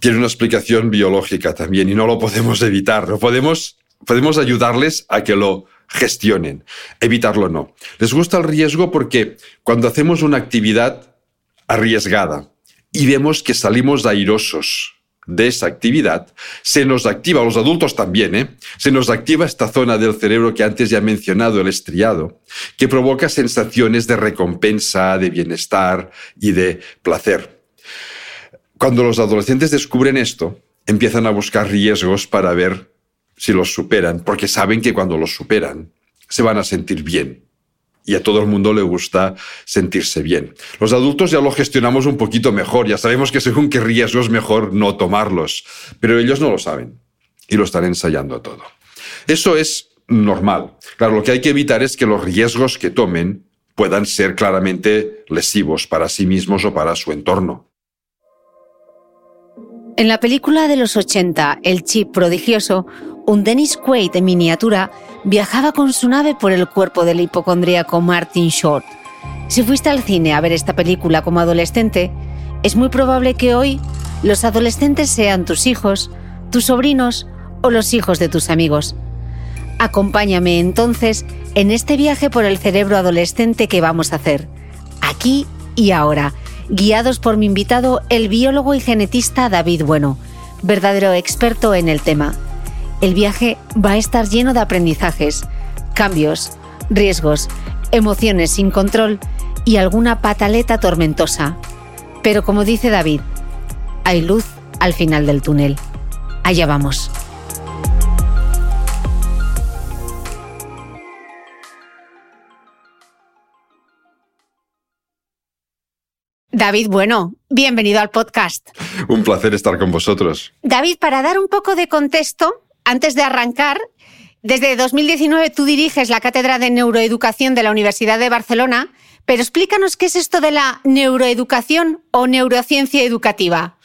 tiene una explicación biológica también y no lo podemos evitar. No podemos, podemos ayudarles a que lo gestionen. Evitarlo no. Les gusta el riesgo porque cuando hacemos una actividad arriesgada y vemos que salimos airosos de esa actividad, se nos activa, los adultos también, ¿eh? se nos activa esta zona del cerebro que antes ya he mencionado, el estriado, que provoca sensaciones de recompensa, de bienestar y de placer. Cuando los adolescentes descubren esto, empiezan a buscar riesgos para ver si los superan, porque saben que cuando los superan se van a sentir bien. Y a todo el mundo le gusta sentirse bien. Los adultos ya lo gestionamos un poquito mejor, ya sabemos que según qué riesgos es mejor no tomarlos, pero ellos no lo saben y lo están ensayando todo. Eso es normal. Claro, lo que hay que evitar es que los riesgos que tomen puedan ser claramente lesivos para sí mismos o para su entorno. En la película de los 80, El chip prodigioso, un Dennis Quaid en miniatura viajaba con su nave por el cuerpo del hipocondríaco Martin Short. Si fuiste al cine a ver esta película como adolescente, es muy probable que hoy los adolescentes sean tus hijos, tus sobrinos o los hijos de tus amigos. Acompáñame entonces en este viaje por el cerebro adolescente que vamos a hacer, aquí y ahora, guiados por mi invitado, el biólogo y genetista David Bueno, verdadero experto en el tema. El viaje va a estar lleno de aprendizajes, cambios, riesgos, emociones sin control y alguna pataleta tormentosa. Pero como dice David, hay luz al final del túnel. Allá vamos. David Bueno, bienvenido al podcast. Un placer estar con vosotros. David, para dar un poco de contexto, antes de arrancar, desde 2019 tú diriges la Cátedra de Neuroeducación de la Universidad de Barcelona, pero explícanos qué es esto de la neuroeducación o neurociencia educativa.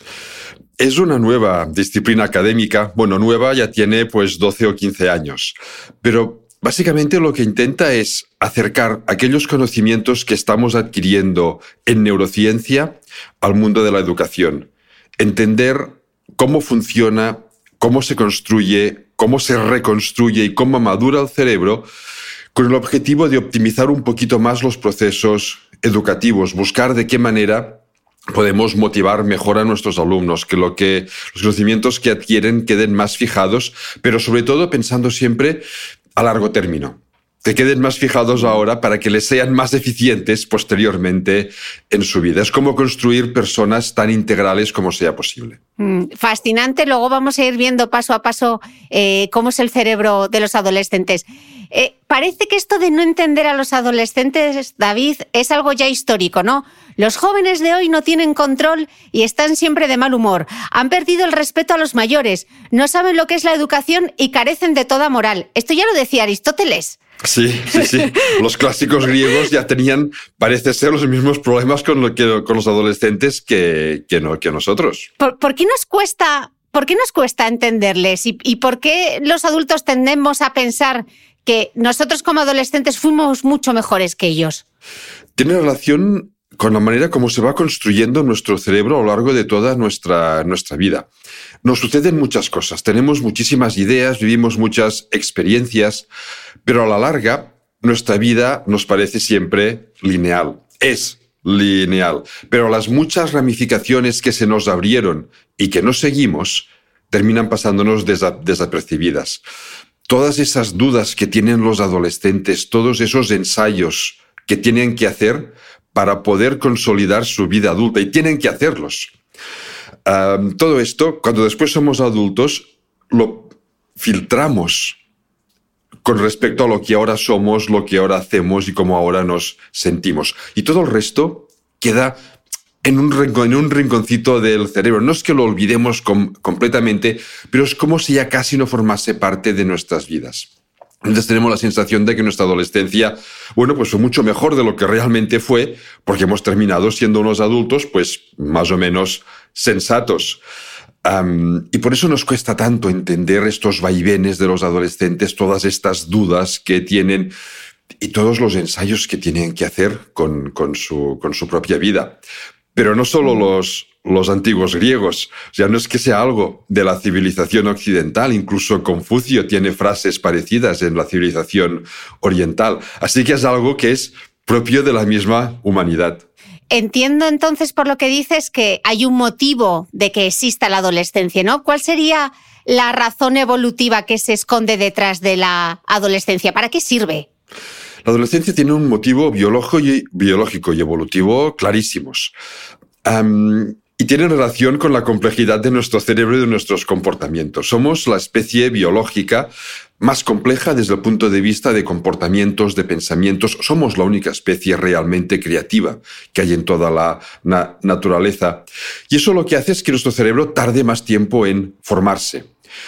Es una nueva disciplina académica, bueno, nueva ya tiene pues 12 o 15 años, pero Básicamente lo que intenta es acercar aquellos conocimientos que estamos adquiriendo en neurociencia al mundo de la educación. Entender cómo funciona, cómo se construye, cómo se reconstruye y cómo madura el cerebro con el objetivo de optimizar un poquito más los procesos educativos, buscar de qué manera podemos motivar mejor a nuestros alumnos, que, lo que los conocimientos que adquieren queden más fijados, pero sobre todo pensando siempre a largo término, que queden más fijados ahora para que les sean más eficientes posteriormente en su vida. Es como construir personas tan integrales como sea posible. Mm, fascinante. Luego vamos a ir viendo paso a paso eh, cómo es el cerebro de los adolescentes. Eh, parece que esto de no entender a los adolescentes, David, es algo ya histórico, ¿no? Los jóvenes de hoy no tienen control y están siempre de mal humor. Han perdido el respeto a los mayores, no saben lo que es la educación y carecen de toda moral. Esto ya lo decía Aristóteles. Sí, sí, sí. Los clásicos griegos ya tenían, parece ser, los mismos problemas con, los adolescentes que, no, que nosotros. ¿Por, qué nos cuesta, por qué nos cuesta entenderles y, y por qué los adultos tendemos a pensar que nosotros como adolescentes fuimos mucho mejores que ellos? Tiene relación con la manera como se va construyendo nuestro cerebro a lo largo de toda nuestra, nuestra vida. Nos suceden muchas cosas, tenemos muchísimas ideas, vivimos muchas experiencias, pero a la larga nuestra vida nos parece siempre lineal. Es lineal, pero las muchas ramificaciones que se nos abrieron y que no seguimos terminan pasándonos desapercibidas. Todas esas dudas que tienen los adolescentes, todos esos ensayos que tienen que hacer, para poder consolidar su vida adulta y tienen que hacerlos. Todo esto, cuando después somos adultos, lo filtramos con respecto a lo que ahora somos, lo que ahora hacemos y cómo ahora nos sentimos. Y todo el resto queda en un, en un rinconcito del cerebro. No es que lo olvidemos completamente, pero es como si ya casi no formase parte de nuestras vidas. Entonces tenemos la sensación de que nuestra adolescencia, bueno, pues fue mucho mejor de lo que realmente fue, porque hemos terminado siendo unos adultos, pues más o menos sensatos. y por eso nos cuesta tanto entender estos vaivenes de los adolescentes, todas estas dudas que tienen y todos los ensayos que tienen que hacer con, con, su, con su propia vida. Pero no solo los, los antiguos griegos. O sea, no es que sea algo de la civilización occidental, incluso Confucio tiene frases parecidas en la civilización oriental. Así que es algo que es propio de la misma humanidad. Entiendo entonces por lo que dices que hay un motivo de que exista la adolescencia, ¿no? ¿Cuál sería la razón evolutiva que se esconde detrás de la adolescencia? ¿Para qué sirve? La adolescencia tiene un motivo biológico y, evolutivo clarísimos y tiene relación con la complejidad de nuestro cerebro y de nuestros comportamientos. Somos la especie biológica más compleja desde el punto de vista de comportamientos, de pensamientos. Somos la única especie realmente creativa que hay en toda la naturaleza. Y eso lo que hace es que nuestro cerebro tarde más tiempo en formarse.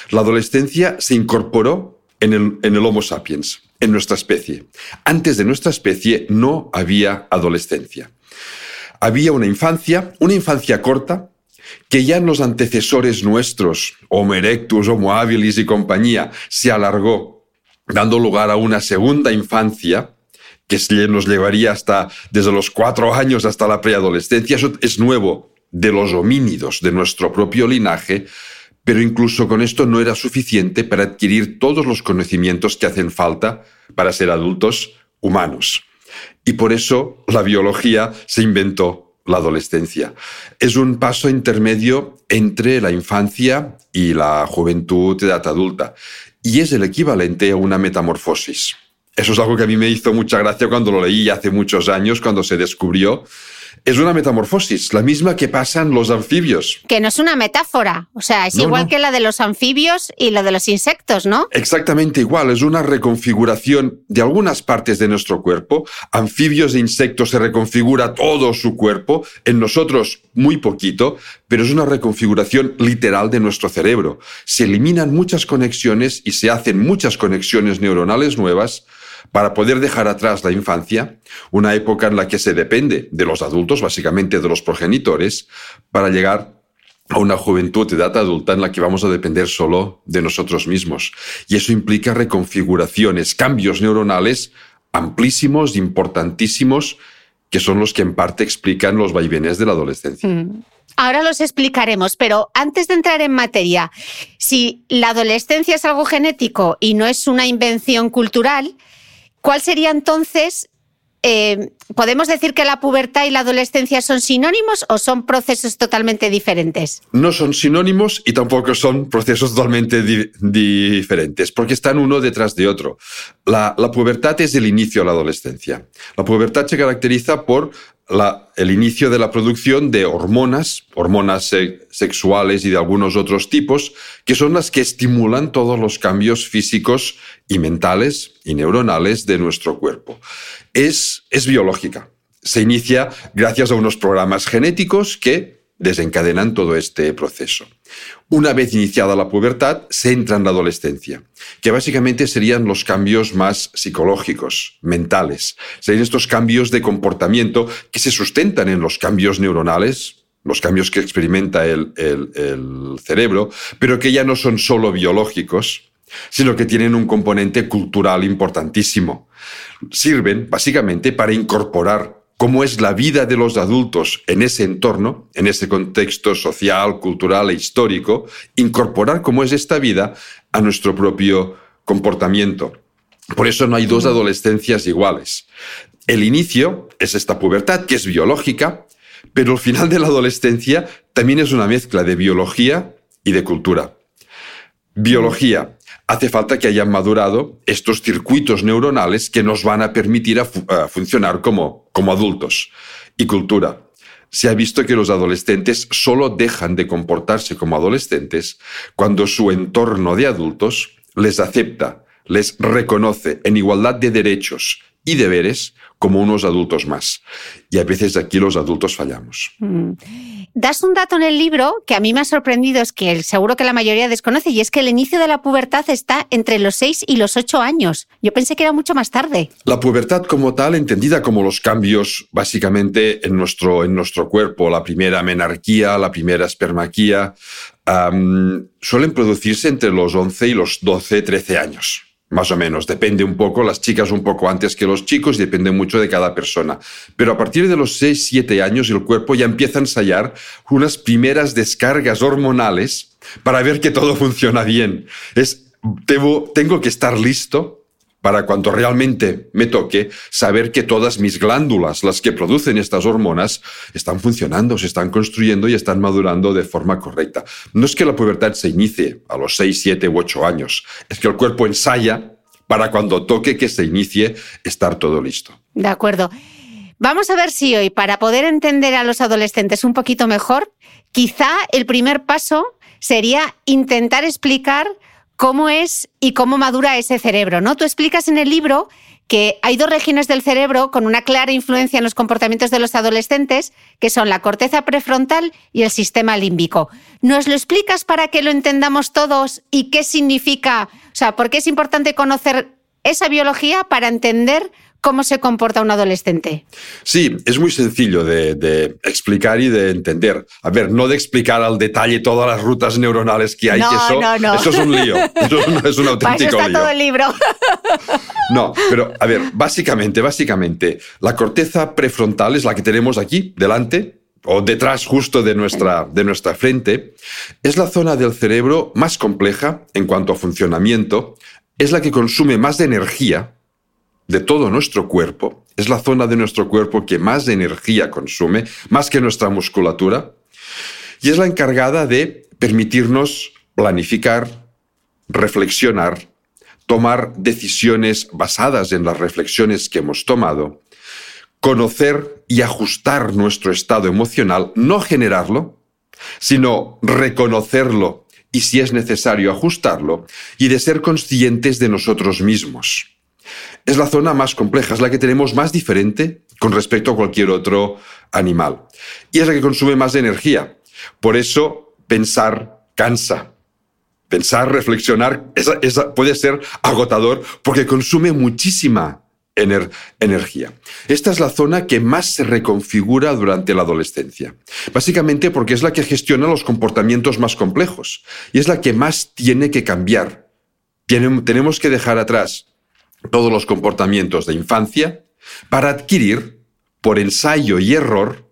La adolescencia se incorporó en el, Homo sapiens, en nuestra especie. Antes de nuestra especie no había adolescencia había una infancia, una infancia corta, que ya en los antecesores nuestros, Homo erectus, Homo habilis y compañía, se alargó, dando lugar a una segunda infancia que nos llevaría hasta desde los cuatro años hasta la preadolescencia. Eso es nuevo de los homínidos, de nuestro propio linaje, pero incluso con esto no era suficiente para adquirir todos los conocimientos que hacen falta para ser adultos humanos. Y por eso la biología se inventó la adolescencia. Es un paso intermedio entre la infancia y la juventud de edad adulta. Y es el equivalente a una metamorfosis. Eso es algo que a mí me hizo mucha gracia cuando lo leí hace muchos años, cuando se descubrió es una metamorfosis, la misma que pasan los anfibios. Que no es una metáfora, o sea, es No, igual no. que la de los anfibios y la de los insectos, ¿no? Exactamente igual, es una reconfiguración de algunas partes de nuestro cuerpo. Anfibios e insectos se reconfigura todo su cuerpo, en nosotros muy poquito, pero es una reconfiguración literal de nuestro cerebro. Se eliminan muchas conexiones y se hacen muchas conexiones neuronales nuevas para poder dejar atrás la infancia, una época en la que se depende de los adultos, básicamente de los progenitores, para llegar a una juventud, edad adulta, en la que vamos a depender solo de nosotros mismos. Y eso implica reconfiguraciones, cambios neuronales amplísimos, importantísimos, que son los que en parte explican los vaivenes de la adolescencia. Mm. Ahora los explicaremos, pero antes de entrar en materia, si la adolescencia es algo genético y no es una invención cultural, ¿cuál sería entonces? eh, ¿Podemos decir que la pubertad y la adolescencia son sinónimos o son procesos totalmente diferentes? No son sinónimos y tampoco son procesos totalmente di- diferentes, porque están uno detrás de otro. La, la pubertad es el inicio de la adolescencia. La pubertad se caracteriza por la- el inicio de la producción de hormonas, hormonas se- sexuales y de algunos otros tipos, que son las que estimulan todos los cambios físicos y mentales y neuronales de nuestro cuerpo. Es, es biológica. Se inicia gracias a unos programas genéticos que desencadenan todo este proceso. Una vez iniciada la pubertad, se entra en la adolescencia, que básicamente serían los cambios más psicológicos, mentales. Serían estos cambios de comportamiento que se sustentan en los cambios neuronales, los cambios que experimenta el, cerebro, pero que ya no son solo biológicos, sino que tienen un componente cultural importantísimo. Sirven básicamente para incorporar cómo es la vida de los adultos en ese entorno, en ese contexto social, cultural e histórico, incorporar cómo es esta vida a nuestro propio comportamiento. Por eso no hay dos adolescencias iguales. El inicio es esta pubertad, que es biológica, pero el final de la adolescencia también es una mezcla de biología y de cultura. Biología. Hace falta que hayan madurado estos circuitos neuronales que nos van a permitir a fu- a funcionar como, como adultos. Y cultura. Se ha visto que los adolescentes solo dejan de comportarse como adolescentes cuando su entorno de adultos les acepta, les reconoce en igualdad de derechos y deberes como unos adultos más. Y a veces aquí los adultos fallamos. Das un dato en el libro que a mí me ha sorprendido, es que el- seguro que la mayoría desconoce, y es que el inicio de la pubertad está entre los 6 y los 8 años. Yo pensé que era mucho más tarde. La pubertad como tal, entendida como los cambios básicamente en nuestro, en nuestro cuerpo, la primera menarquía, la primera espermaquía, suelen producirse entre los 11 y los 12, 13 años. Más o menos, depende un poco, las chicas un poco antes que los chicos, depende mucho de cada persona. Pero a partir de los 6, 7 años el cuerpo ya empieza a ensayar unas primeras descargas hormonales para ver que todo funciona bien. Es, tengo que estar listo para cuando realmente me toque saber que todas mis glándulas, las que producen estas hormonas, están funcionando, se están construyendo y están madurando de forma correcta. No es que la pubertad se inicie a los 6, 7 u 8 años, es que el cuerpo ensaya para cuando toque que se inicie estar todo listo. De acuerdo. Vamos a ver si hoy, para poder entender a los adolescentes un poquito mejor, quizá el primer paso sería intentar explicar cómo es y cómo madura ese cerebro, ¿no? Tú explicas en el libro que hay dos regiones del cerebro con una clara influencia en los comportamientos de los adolescentes, que son la corteza prefrontal y el sistema límbico. ¿Nos lo explicas para que lo entendamos todos y qué significa, o sea, por qué es importante conocer esa biología para entender cómo se comporta un adolescente? Sí, es muy sencillo de, de explicar y de entender. A ver, no de explicar al detalle todas las rutas neuronales que hay, No, que eso, no, no. eso es un lío. Eso es un, es un Para eso auténtico está lío. todo el libro. No, pero a ver, básicamente, básicamente, la corteza prefrontal es la que tenemos aquí, delante, o detrás justo de nuestra, de nuestra frente. Es la zona del cerebro más compleja en cuanto a funcionamiento, es la que consume más de energía de todo nuestro cuerpo. Es la zona de nuestro cuerpo que más energía consume, más que nuestra musculatura. Y es la encargada de permitirnos planificar, reflexionar, tomar decisiones basadas en las reflexiones que hemos tomado, conocer y ajustar nuestro estado emocional, no generarlo, sino reconocerlo y si es necesario ajustarlo, y de ser conscientes de nosotros mismos. Es la zona más compleja, es la que tenemos más diferente con respecto a cualquier otro animal. Y es la que consume más energía. Por eso pensar cansa. Pensar, reflexionar, puede ser agotador porque consume muchísima energía. Esta es la zona que más se reconfigura durante la adolescencia, básicamente porque es la que gestiona los comportamientos más complejos y es la que más tiene que cambiar. tenemos que dejar atrás todos los comportamientos de infancia para adquirir, por ensayo y error,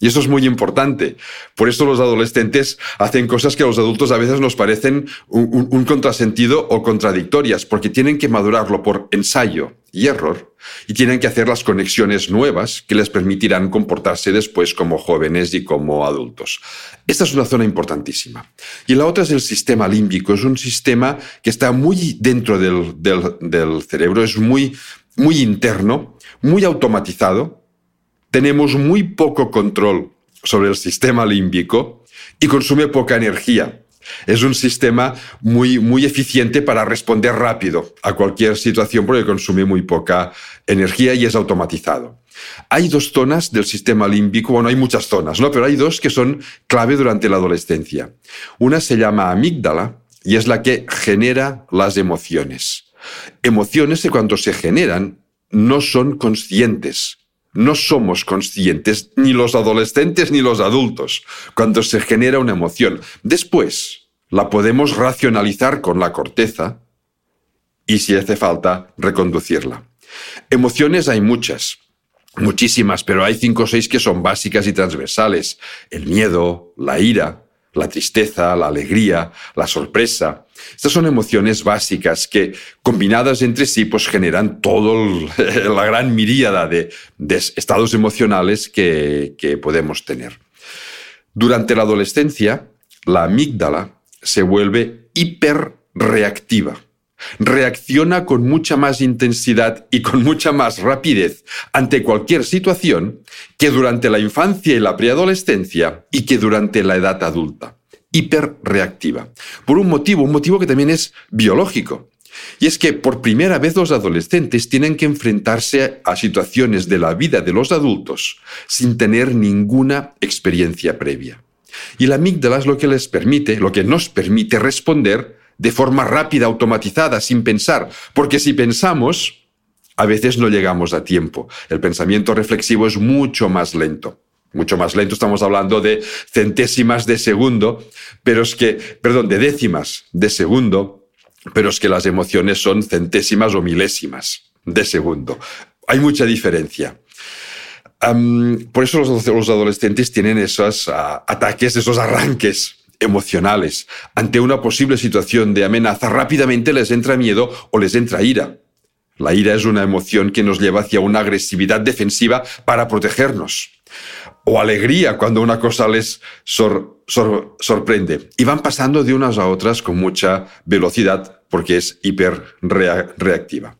y eso es muy importante. Por eso los adolescentes hacen cosas que a los adultos a veces nos parecen un, contrasentido o contradictorias, porque tienen que madurarlo por ensayo y error, y tienen que hacer las conexiones nuevas que les permitirán comportarse después como jóvenes y como adultos. Esta es una zona importantísima. Y la otra es el sistema límbico. Es un sistema que está muy dentro del, del cerebro, es muy, muy interno, muy automatizado tenemos muy poco control sobre el sistema límbico y consume poca energía. Es un sistema muy, muy eficiente para responder rápido a cualquier situación porque consume muy poca energía y es automatizado. Hay dos zonas del sistema límbico, bueno, hay muchas zonas, ¿no? Pero hay dos que son clave durante la adolescencia. Una se llama amígdala y es la que genera las emociones. Emociones que cuando se generan no son conscientes no somos conscientes, ni los adolescentes ni los adultos, cuando se genera una emoción. Después, la podemos racionalizar con la corteza y, si hace falta, reconducirla. Emociones hay muchas, muchísimas, pero hay cinco o seis que son básicas y transversales. El miedo, la ira, la tristeza, la alegría, la sorpresa. Estas son emociones básicas que, combinadas entre sí, pues generan toda la gran miríada de, estados emocionales que, que podemos tener. Durante la adolescencia, la amígdala se vuelve hiperreactiva. Reacciona con mucha más intensidad y con mucha más rapidez ante cualquier situación que durante la infancia y la preadolescencia y que durante la edad adulta. Hiperreactiva. Por un motivo, un motivo que también es biológico. Y es que por primera vez los adolescentes tienen que enfrentarse a situaciones de la vida de los adultos sin tener ninguna experiencia previa. Y la amígdala es lo que les permite, lo que nos permite responder de forma rápida, automatizada, sin pensar. Porque si pensamos, a veces no llegamos a tiempo. El pensamiento reflexivo es mucho más lento. Mucho más lento, estamos hablando de centésimas de segundo, pero es que, perdón, de décimas de segundo, pero es que las emociones son centésimas o milésimas de segundo. Hay mucha diferencia. Por eso los, adolescentes tienen esos ah, ataques, esos arranques emocionales. Ante una posible situación de amenaza, rápidamente les entra miedo o les entra ira. La ira es una emoción que nos lleva hacia una agresividad defensiva para protegernos. O alegría cuando una cosa les sorprende. Y van pasando de unas a otras con mucha velocidad porque es hiperreactiva.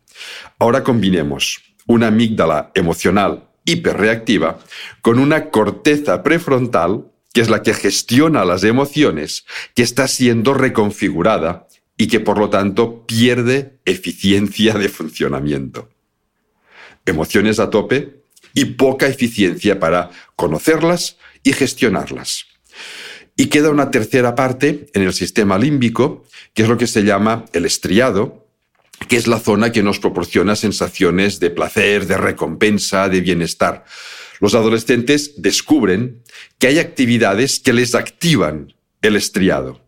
Ahora combinemos una amígdala emocional hiperreactiva con una corteza prefrontal que es la que gestiona las emociones, que está siendo reconfigurada y que por lo tanto pierde eficiencia de funcionamiento. Emociones a tope y poca eficiencia para conocerlas y gestionarlas. Y queda una tercera parte en el sistema límbico, que es lo que se llama el estriado, que es la zona que nos proporciona sensaciones de placer, de recompensa, de bienestar los adolescentes descubren que hay actividades que les activan el estriado.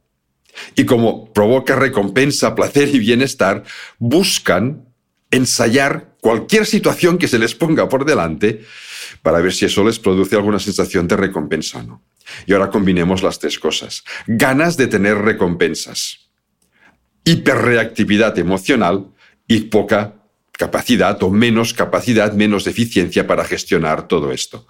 Y como provoca recompensa, placer y bienestar, buscan ensayar cualquier situación que se les ponga por delante para ver si eso les produce alguna sensación de recompensa o no. Y ahora combinemos las tres cosas. Ganas de tener recompensas, hiperreactividad emocional y poca capacidad o menos capacidad, menos eficiencia para gestionar todo esto.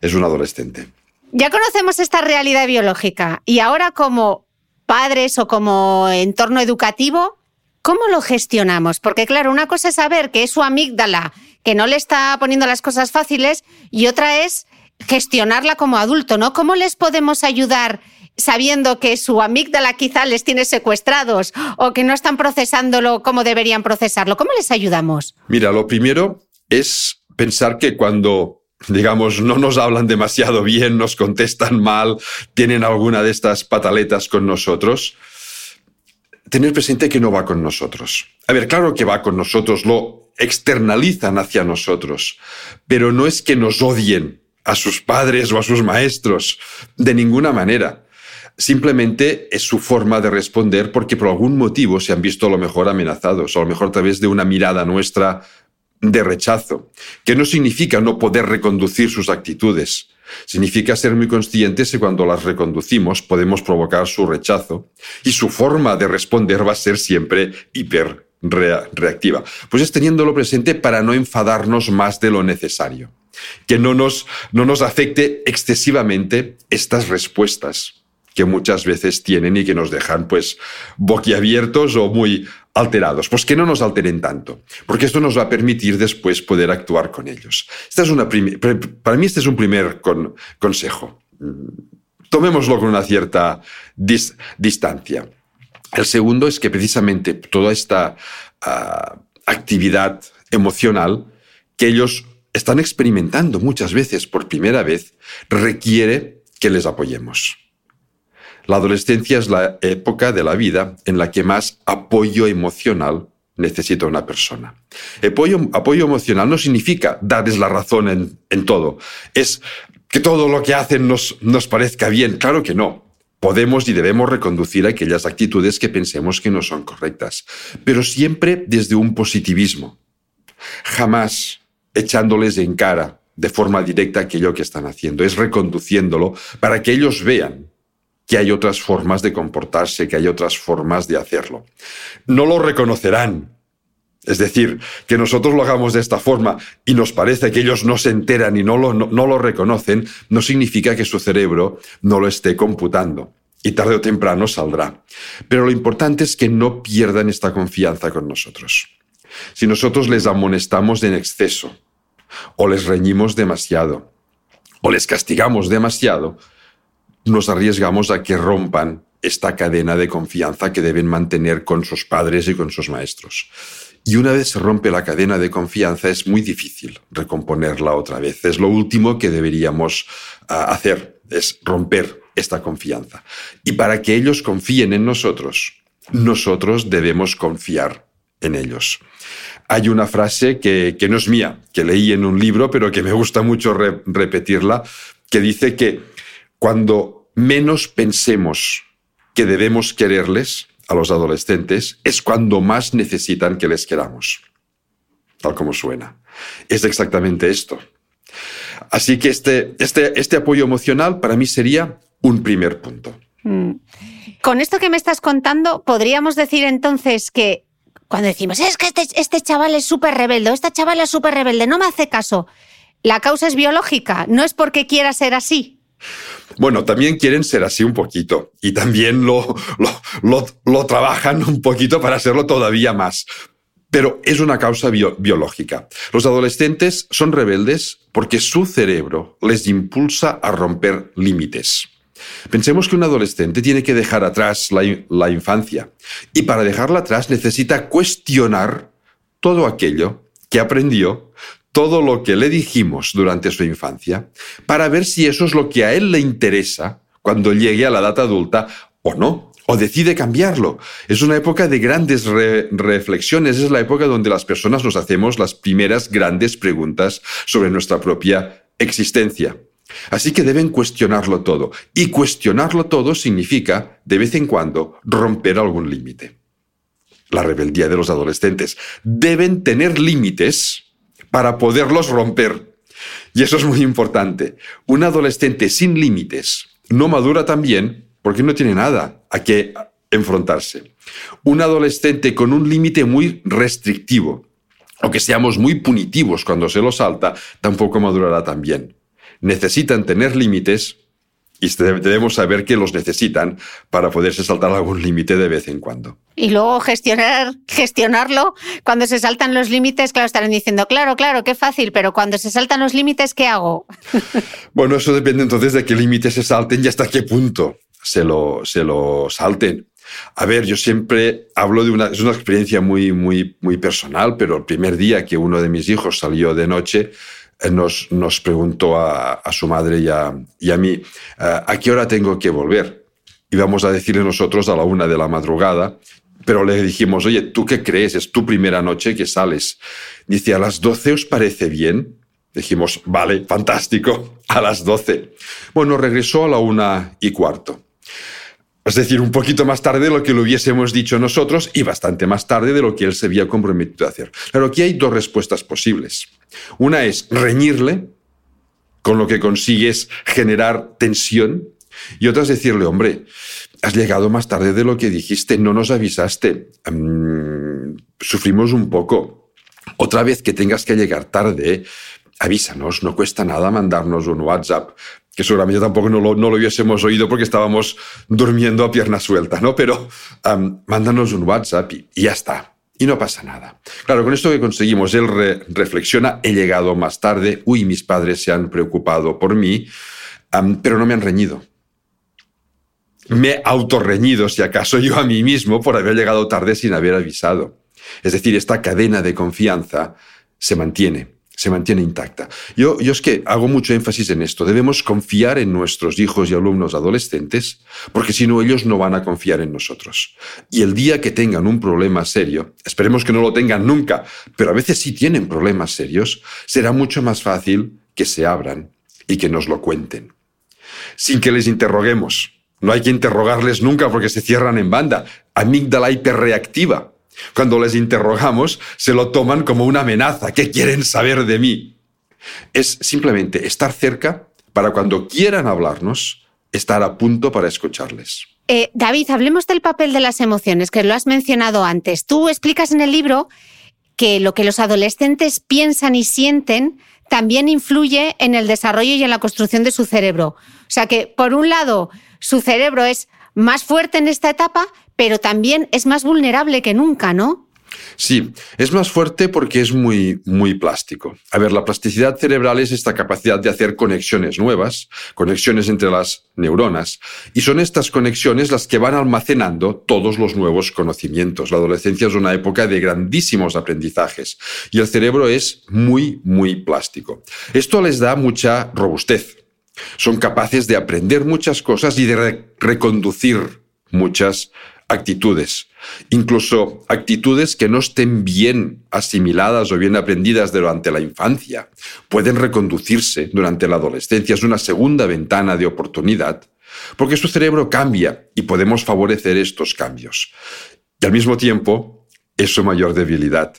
Es un adolescente. Ya conocemos esta realidad biológica y ahora como padres o como entorno educativo, ¿cómo lo gestionamos? Porque claro, una cosa es saber que es su amígdala que no le está poniendo las cosas fáciles y otra es gestionarla como adulto, ¿no? ¿Cómo les podemos ayudar sabiendo que su amígdala quizá les tiene secuestrados o que no están procesándolo como deberían procesarlo? ¿Cómo les ayudamos? Mira, lo primero es pensar que cuando digamos, no nos hablan demasiado bien, nos contestan mal, tienen alguna de estas pataletas con nosotros, tener presente que no va con nosotros. A ver, claro que va con nosotros, lo externalizan hacia nosotros, pero no es que nos odien a sus padres o a sus maestros, de ninguna manera. Simplemente es su forma de responder porque por algún motivo se han visto a lo mejor amenazados, a lo mejor a través de una mirada nuestra de rechazo, que no significa no poder reconducir sus actitudes. Significa ser muy conscientes que cuando las reconducimos podemos provocar su rechazo y su forma de responder va a ser siempre hiper reactiva. Pues es teniéndolo presente para no enfadarnos más de lo necesario, que no nos, no nos afecte excesivamente estas respuestas que muchas veces tienen y que nos dejan pues boquiabiertos o muy alterados. Pues que no nos alteren tanto, porque esto nos va a permitir después poder actuar con ellos. Esta es una para mí este es un primer consejo. Tomémoslo con una cierta distancia. El segundo es que precisamente toda esta ah, actividad emocional que ellos están experimentando muchas veces por primera vez requiere que les apoyemos. La adolescencia es la época de la vida en la que más apoyo emocional necesita una persona. Apoyo, emocional no significa darles la razón en, en, todo. Es que todo lo que hacen nos, nos parezca bien. Claro que no. Podemos y debemos reconducir aquellas actitudes que pensemos que no son correctas, pero siempre desde un positivismo. Jamás echándoles en cara de forma directa aquello que están haciendo. Es reconduciéndolo para que ellos vean que hay otras formas de comportarse, que hay otras formas de hacerlo. No lo reconocerán. Es decir, que nosotros lo hagamos de esta forma y nos parece que ellos no se enteran y no lo, no, lo reconocen, no significa que su cerebro no lo esté computando. Y tarde o temprano saldrá. Pero lo importante es que no pierdan esta confianza con nosotros. Si nosotros les amonestamos en exceso, o les reñimos demasiado, o les castigamos demasiado, nos arriesgamos a que rompan esta cadena de confianza que deben mantener con sus padres y con sus maestros. Y una vez se rompe la cadena de confianza es muy difícil recomponerla otra vez. Es lo último que deberíamos ah, hacer, es romper esta confianza. Y para que ellos confíen en nosotros, nosotros debemos confiar en ellos. Hay una frase que, no es mía, que leí en un libro, pero que me gusta mucho repetirla, que dice que cuando menos pensemos que debemos quererles a los adolescentes, es cuando más necesitan que les queramos. Tal como suena. Es exactamente esto. Así que este, este, este apoyo emocional para mí sería un primer punto. Mm. Con esto que me estás contando, podríamos decir entonces que cuando decimos, es que este, este chaval es súper rebelde, esta chavala es súper rebelde, no me hace caso, la causa es biológica, no es porque quiera ser así. Bueno, también quieren ser así un poquito y también lo, lo, trabajan un poquito para hacerlo todavía más. Pero es una causa biológica. Los adolescentes son rebeldes porque su cerebro les impulsa a romper límites. Pensemos que un adolescente tiene que dejar atrás la, la infancia y para dejarla atrás necesita cuestionar todo aquello que aprendió, todo lo que le dijimos durante su infancia para ver si eso es lo que a él le interesa cuando llegue a la edad adulta o no, o decide cambiarlo. Es una época de grandes reflexiones, es la época donde las personas nos hacemos las primeras grandes preguntas sobre nuestra propia existencia. Así que deben cuestionarlo todo. Y cuestionarlo todo significa, de vez en cuando, romper algún límite. La rebeldía de los adolescentes. Deben tener límites para poderlos romper. Y eso es muy importante. Un adolescente sin límites no madura tan bien porque no tiene nada a qué enfrentarse. Un adolescente con un límite muy restrictivo o que seamos muy punitivos cuando se lo salta, tampoco madurará tan bien. Necesitan tener límites y debemos saber que los necesitan para poderse saltar algún límite de vez en cuando. Y luego gestionar, gestionarlo, cuando se saltan los límites, claro, estarán diciendo, claro, claro, qué fácil, pero cuando se saltan los límites, ¿qué hago? bueno, eso depende entonces de qué límites se salten y hasta qué punto se lo, se lo salten. A ver, yo siempre hablo de una, es una experiencia muy, muy, muy personal, pero el primer día que uno de mis hijos salió de noche, nos, nos preguntó a, su madre y a, y a mí, eh, ¿a qué hora tengo que volver? Íbamos a decirle nosotros a la una de la madrugada, pero le dijimos, oye, ¿tú qué crees? Es tu primera noche que sales. Dice, ¿a las doce os parece bien? Dijimos, vale, fantástico, a las doce. Bueno, regresó a la una y cuarto. Es decir, un poquito más tarde de lo que lo hubiésemos dicho nosotros y bastante más tarde de lo que él se había comprometido a hacer. Claro, aquí hay dos respuestas posibles. Una es reñirle, con lo que consigues generar tensión, y otra es decirle, hombre, has llegado más tarde de lo que dijiste, no nos avisaste, mm, sufrimos un poco. Otra vez que tengas que llegar tarde, avísanos, no cuesta nada mandarnos un WhatsApp que seguramente tampoco no lo, no lo hubiésemos oído porque estábamos durmiendo a pierna suelta, ¿no? Pero mándanos un WhatsApp y, ya está. Y no pasa nada. Claro, con esto que conseguimos, él reflexiona, he llegado más tarde, uy, mis padres se han preocupado por mí, pero no me han reñido. Me he autorreñido, si acaso, yo a mí mismo por haber llegado tarde sin haber avisado. Es decir, esta cadena de confianza se mantiene se mantiene intacta. Yo, yo es que hago mucho énfasis en esto. Debemos confiar en nuestros hijos y alumnos adolescentes, porque si no, ellos no van a confiar en nosotros. Y el día que tengan un problema serio, esperemos que no lo tengan nunca, pero a veces sí tienen problemas serios, será mucho más fácil que se abran y que nos lo cuenten. Sin que les interroguemos. No hay que interrogarles nunca porque se cierran en banda. Amígdala hiperreactiva cuando les interrogamos, se lo toman como una amenaza. ¿Qué quieren saber de mí? Es simplemente estar cerca para cuando quieran hablarnos, estar a punto para escucharles. Eh, David, hablemos del papel de las emociones, que lo has mencionado antes. Tú explicas en el libro que lo que los adolescentes piensan y sienten también influye en el desarrollo y en la construcción de su cerebro. O sea que, por un lado, su cerebro es más fuerte en esta etapa, pero también es más vulnerable que nunca, ¿no? Sí, es más fuerte porque es muy, muy plástico. A ver, la plasticidad cerebral es esta capacidad de hacer conexiones nuevas, conexiones entre las neuronas, y son estas conexiones las que van almacenando todos los nuevos conocimientos. La adolescencia es una época de grandísimos aprendizajes y el cerebro es muy, muy plástico. Esto les da mucha robustez. Son capaces de aprender muchas cosas y de reconducir muchas actitudes, incluso actitudes que no estén bien asimiladas o bien aprendidas durante la infancia, pueden reconducirse durante la adolescencia. Es una segunda ventana de oportunidad, porque su cerebro cambia y podemos favorecer estos cambios. Y al mismo tiempo, es su mayor debilidad.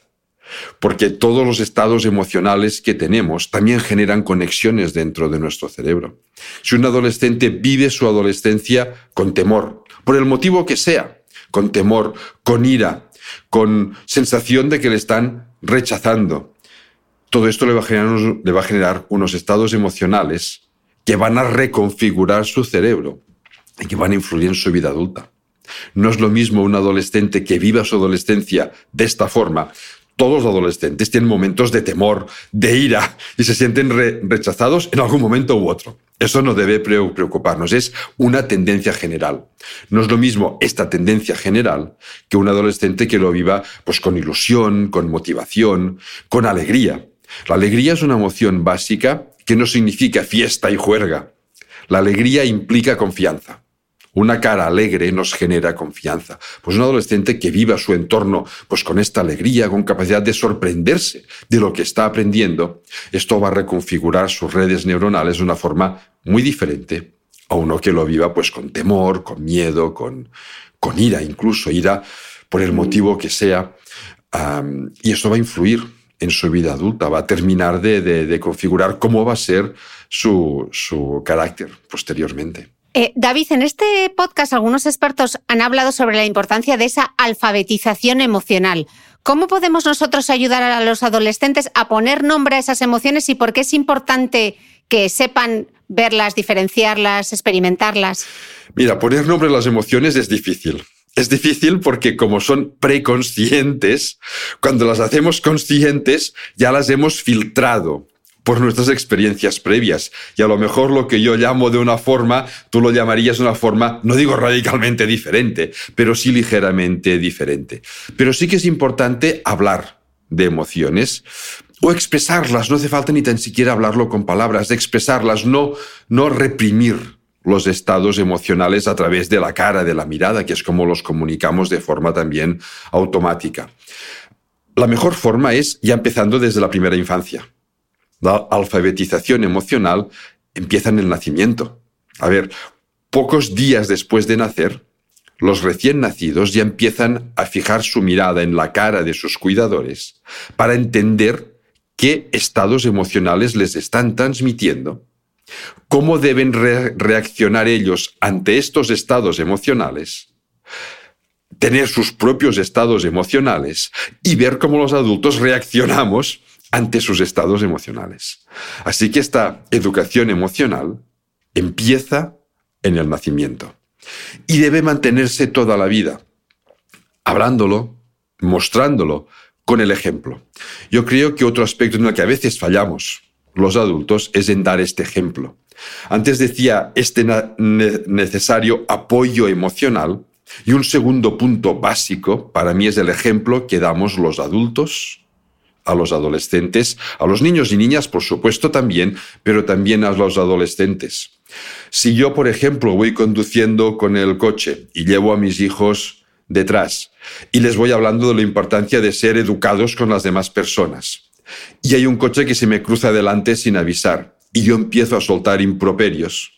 Porque todos los estados emocionales que tenemos también generan conexiones dentro de nuestro cerebro. Si un adolescente vive su adolescencia con temor, por el motivo que sea, con temor, con ira, con sensación de que le están rechazando. Todo esto le va a generar, unos estados emocionales que van a reconfigurar su cerebro y que van a influir en su vida adulta. No es lo mismo un adolescente que viva su adolescencia de esta forma todos los adolescentes tienen momentos de temor, de ira y se sienten rechazados en algún momento u otro. Eso no debe preocuparnos, es una tendencia general. No es lo mismo esta tendencia general que un adolescente que lo viva pues con ilusión, con motivación, con alegría. La alegría es una emoción básica que no significa fiesta y juerga. La alegría implica confianza. Una cara alegre nos genera confianza. Pues un adolescente que viva su entorno pues con esta alegría, con capacidad de sorprenderse de lo que está aprendiendo, esto va a reconfigurar sus redes neuronales de una forma muy diferente a uno que lo viva pues con temor, con miedo, con, con ira, incluso ira por el motivo que sea. y esto va a influir en su vida adulta, va a terminar de, de configurar cómo va a ser su, su carácter posteriormente. Eh, David, en este podcast algunos expertos han hablado sobre la importancia de esa alfabetización emocional. ¿Cómo podemos nosotros ayudar a los adolescentes a poner nombre a esas emociones y por qué es importante que sepan verlas, diferenciarlas, experimentarlas? Mira, poner nombre a las emociones es difícil. Es difícil porque como son preconscientes, cuando las hacemos conscientes ya las hemos filtrado por nuestras experiencias previas. Y a lo mejor lo que yo llamo de una forma, tú lo llamarías de una forma, no digo radicalmente diferente, pero sí ligeramente diferente. Pero sí que es importante hablar de emociones o expresarlas, no hace falta ni tan siquiera hablarlo con palabras, expresarlas, no, no reprimir los estados emocionales a través de la cara, de la mirada, que es como los comunicamos de forma también automática. La mejor forma es ya empezando desde la primera infancia. La alfabetización emocional empieza en el nacimiento. A ver, pocos días después de nacer, los recién nacidos ya empiezan a fijar su mirada en la cara de sus cuidadores para entender qué estados emocionales les están transmitiendo ¿Cómo deben reaccionar ellos ante estos estados emocionales? Tener sus propios estados emocionales y ver cómo los adultos reaccionamos ante sus estados emocionales. Así que esta educación emocional empieza en el nacimiento y debe mantenerse toda la vida, hablándolo, mostrándolo con el ejemplo. Yo creo que otro aspecto en el que a veces fallamos los adultos es en dar este ejemplo. Antes decía este necesario apoyo emocional y un segundo punto básico para mí es el ejemplo que damos los adultos a los adolescentes, a los niños y niñas, por supuesto también, pero también a los adolescentes. Si yo, por ejemplo, voy conduciendo con el coche y llevo a mis hijos detrás y les voy hablando de la importancia de ser educados con las demás personas, y hay un coche que se me cruza delante sin avisar y yo empiezo a soltar improperios.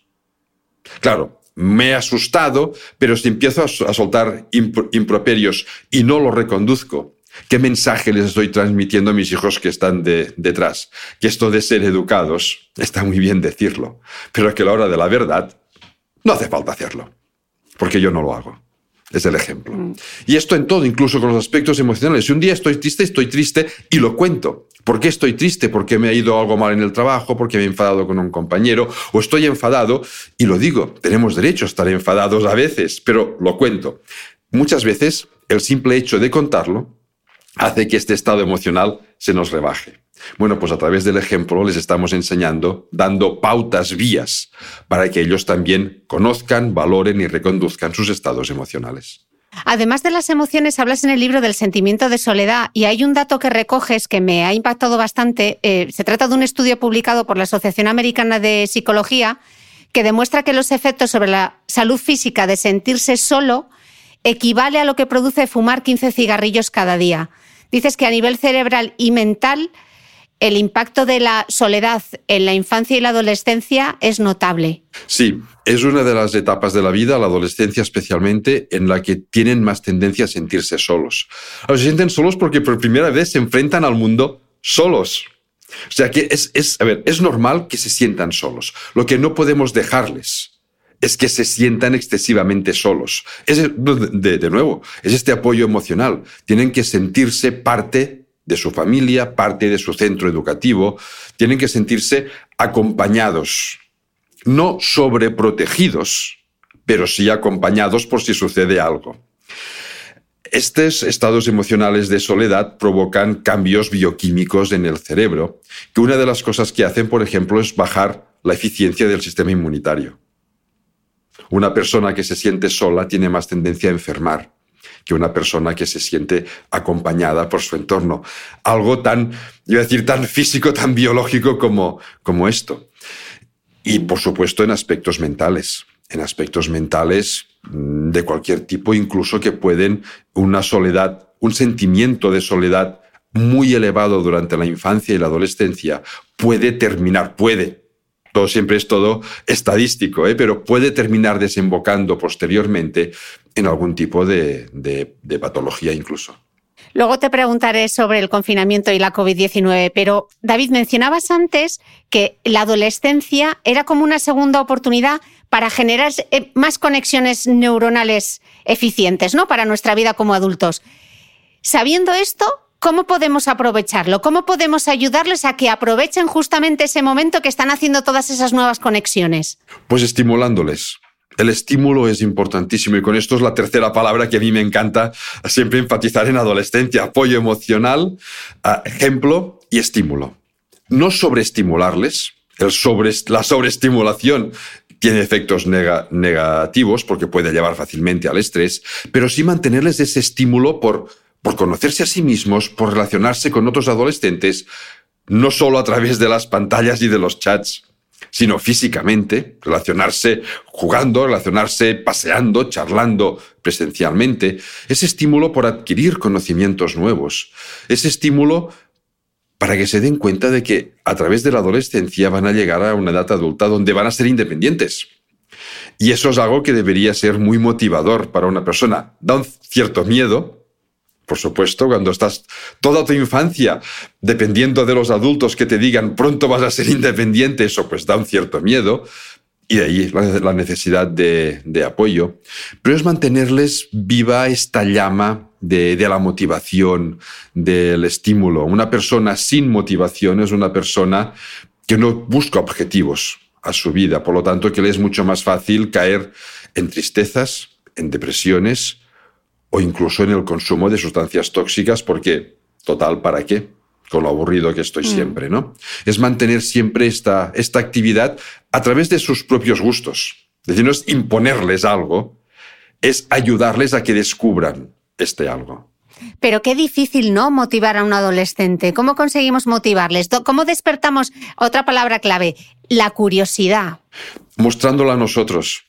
Claro, me he asustado, pero si empiezo a soltar improperios y no lo reconduzco, ¿qué mensaje les estoy transmitiendo a mis hijos que están detrás? Que esto de ser educados está muy bien decirlo, pero que a la hora de la verdad no hace falta hacerlo, porque yo no lo hago. Es el ejemplo. Mm. Y esto en todo, incluso con los aspectos emocionales. Si un día estoy triste, estoy triste y lo cuento. ¿Por qué estoy triste? ¿Porque me ha ido algo mal en el trabajo? ¿Porque me he enfadado con un compañero? ¿O estoy enfadado? Y lo digo, tenemos derecho a estar enfadados a veces, pero lo cuento. Muchas veces el simple hecho de contarlo hace que este estado emocional se nos rebaje. Bueno, pues a través del ejemplo les estamos enseñando, dando pautas, vías, para que ellos también conozcan, valoren y reconduzcan sus estados emocionales. Además de las emociones, hablas en el libro del sentimiento de soledad y hay un dato que recoges que me ha impactado bastante. Eh, se trata de un estudio publicado por la Asociación Americana de Psicología que demuestra que los efectos sobre la salud física de sentirse solo equivale a lo que produce fumar 15 cigarrillos cada día. Dices que a nivel cerebral y mental el impacto de la soledad en la infancia y la adolescencia es notable. Sí, es una de las etapas de la vida, la adolescencia especialmente, en la que tienen más tendencia a sentirse solos. se sienten solos porque por primera vez se enfrentan al mundo solos. O sea que es normal que se sientan solos. Lo que no podemos dejarles es que se sientan excesivamente solos. Es, de, de nuevo, es este apoyo emocional. Tienen que sentirse parte de su familia, parte de su centro educativo, tienen que sentirse acompañados, no sobreprotegidos, pero sí acompañados por si sucede algo. Estos estados emocionales de soledad provocan cambios bioquímicos en el cerebro, que una de las cosas que hacen, por ejemplo, es bajar la eficiencia del sistema inmunitario. Una persona que se siente sola tiene más tendencia a enfermar que una persona que se siente acompañada por su entorno. Algo tan, iba a decir, tan físico, tan biológico como, como esto. Y por supuesto en aspectos mentales, en aspectos mentales mm, de cualquier tipo, incluso que pueden una soledad, un sentimiento de soledad muy elevado durante la infancia y la adolescencia puede terminar, puede, todo siempre es todo estadístico, ¿eh? pero puede terminar desembocando posteriormente en algún tipo de, patología incluso. Luego te preguntaré sobre el confinamiento y la COVID-19, pero David, mencionabas antes que la adolescencia era como una segunda oportunidad para generar eh, más conexiones neuronales eficientes, ¿no? Para nuestra vida como adultos. Sabiendo esto, ¿cómo podemos aprovecharlo? ¿Cómo podemos ayudarles a que aprovechen justamente ese momento que están haciendo todas esas nuevas conexiones? Pues estimulándoles. El estímulo es importantísimo y con esto es la tercera palabra que a mí me encanta siempre enfatizar en adolescencia. Apoyo emocional, ejemplo y estímulo. No sobreestimularles. La sobreestimulación tiene efectos negativos porque puede llevar fácilmente al estrés, pero sí mantenerles ese estímulo por, por conocerse a sí mismos, por relacionarse con otros adolescentes, no solo a través de las pantallas y de los chats, sino físicamente, relacionarse jugando, relacionarse paseando, charlando presencialmente, ese estímulo por adquirir conocimientos nuevos, ese estímulo para que se den cuenta de que a través de la adolescencia van a llegar a una edad adulta donde van a ser independientes. Y eso es algo que debería ser muy motivador para una persona. Da un cierto miedo, por supuesto, cuando estás toda tu infancia dependiendo de los adultos que te digan pronto vas a ser independiente, eso pues da un cierto miedo, y de ahí la necesidad de, apoyo, pero es mantenerles viva esta llama de, la motivación, del estímulo. Una persona sin motivación es una persona que no busca objetivos a su vida, por lo tanto que le es mucho más fácil caer en tristezas, en depresiones o incluso en el consumo de sustancias tóxicas porque, total, ¿para qué? con lo aburrido que estoy mm. siempre, ¿no? Es mantener siempre esta, esta actividad a través de sus propios gustos. Es decir, no es imponerles algo, es ayudarles a que descubran este algo. Pero qué difícil, ¿no? Motivar a un adolescente. ¿Cómo conseguimos motivarles? ¿Cómo despertamos? Otra palabra clave, la curiosidad. Mostrándola a nosotros,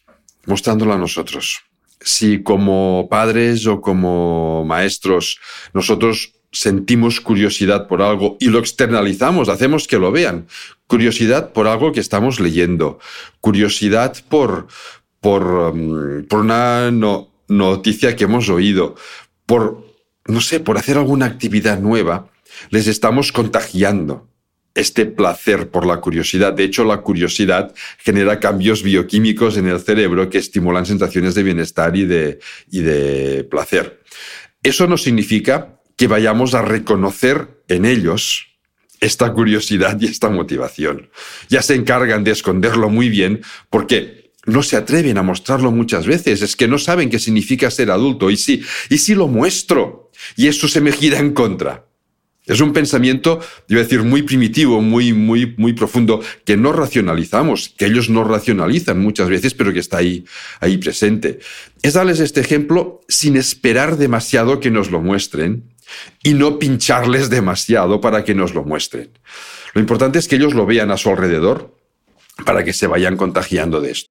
mostrándola a nosotros. Si como padres o como maestros nosotros sentimos curiosidad por algo y lo externalizamos, hacemos que lo vean. Curiosidad por algo que estamos leyendo, curiosidad por, por, um, por una noticia que hemos oído, por, no sé, por hacer alguna actividad nueva, les estamos contagiando este placer por la curiosidad. De hecho, la curiosidad genera cambios bioquímicos en el cerebro que estimulan sensaciones de bienestar y de, y de placer. Eso no significa que vayamos a reconocer en ellos esta curiosidad y esta motivación. Ya se encargan de esconderlo muy bien porque no se atreven a mostrarlo muchas veces, es que no saben qué significa ser adulto y si, y si lo muestro y eso se me gira en contra. Es un pensamiento, iba a decir, muy primitivo, muy, muy, muy profundo, que no racionalizamos, que ellos no racionalizan muchas veces, pero que está ahí, ahí presente. Es darles este ejemplo sin esperar demasiado que nos lo muestren, y no pincharles demasiado para que nos lo muestren. Lo importante es que ellos lo vean a su alrededor para que se vayan contagiando de esto.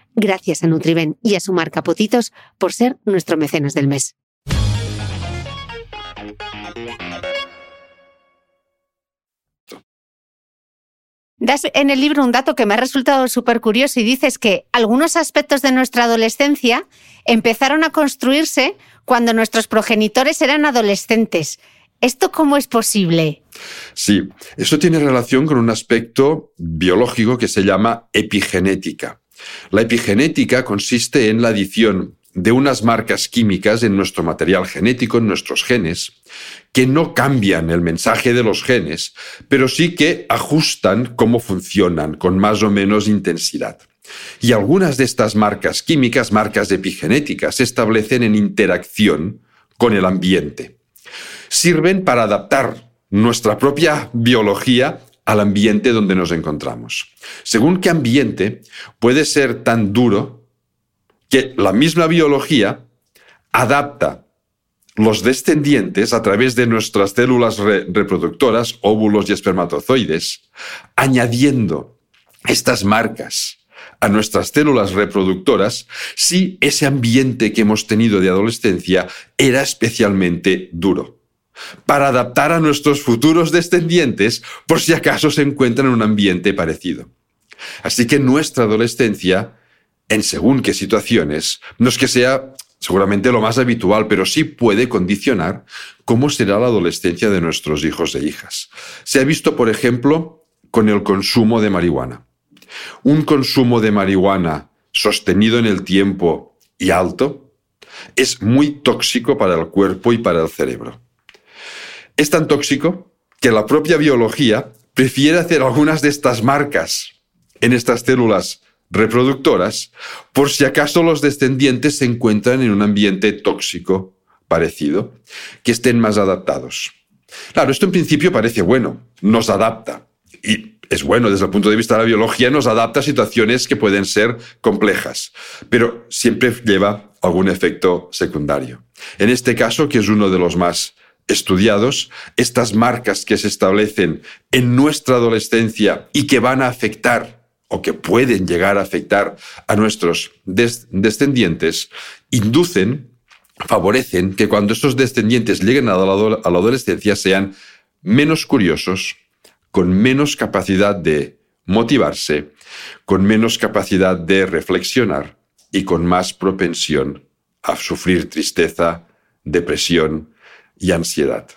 Gracias a Nutriben y a su marca Potitos por ser nuestro mecenas del mes. Das en el libro un dato que me ha resultado súper curioso y dices que algunos aspectos de nuestra adolescencia empezaron a construirse cuando nuestros progenitores eran adolescentes. ¿Esto cómo es posible? Sí, eso tiene relación con un aspecto biológico que se llama epigenética. La epigenética consiste en la adición de unas marcas químicas en nuestro material genético, en nuestros genes, que no cambian el mensaje de los genes, pero sí que ajustan cómo funcionan con más o menos intensidad. Y algunas de estas marcas químicas, marcas epigenéticas, se establecen en interacción con el ambiente. Sirven para adaptar nuestra propia biología al ambiente donde nos encontramos. Según qué ambiente puede ser tan duro que la misma biología adapta los descendientes a través de nuestras células reproductoras, óvulos y espermatozoides, añadiendo estas marcas a nuestras células reproductoras si ese ambiente que hemos tenido de adolescencia era especialmente duro para adaptar a nuestros futuros descendientes por si acaso se encuentran en un ambiente parecido. Así que nuestra adolescencia, en según qué situaciones, no es que sea seguramente lo más habitual, pero sí puede condicionar cómo será la adolescencia de nuestros hijos e hijas. Se ha visto, por ejemplo, con el consumo de marihuana. Un consumo de marihuana sostenido en el tiempo y alto es muy tóxico para el cuerpo y para el cerebro es tan tóxico que la propia biología prefiere hacer algunas de estas marcas en estas células reproductoras por si acaso los descendientes se encuentran en un ambiente tóxico parecido, que estén más adaptados. Claro, esto en principio parece bueno, nos adapta. Y es bueno desde el punto de vista de la biología, nos adapta a situaciones que pueden ser complejas, pero siempre lleva algún efecto secundario. En este caso, que es uno de los más estudiados, estas marcas que se establecen en nuestra adolescencia y que van a afectar o que pueden llegar a afectar a nuestros descendientes, inducen, favorecen que cuando estos descendientes lleguen a la, a la adolescencia sean menos curiosos, con menos capacidad de motivarse, con menos capacidad de reflexionar y con más propensión a sufrir tristeza, depresión, y ansiedad.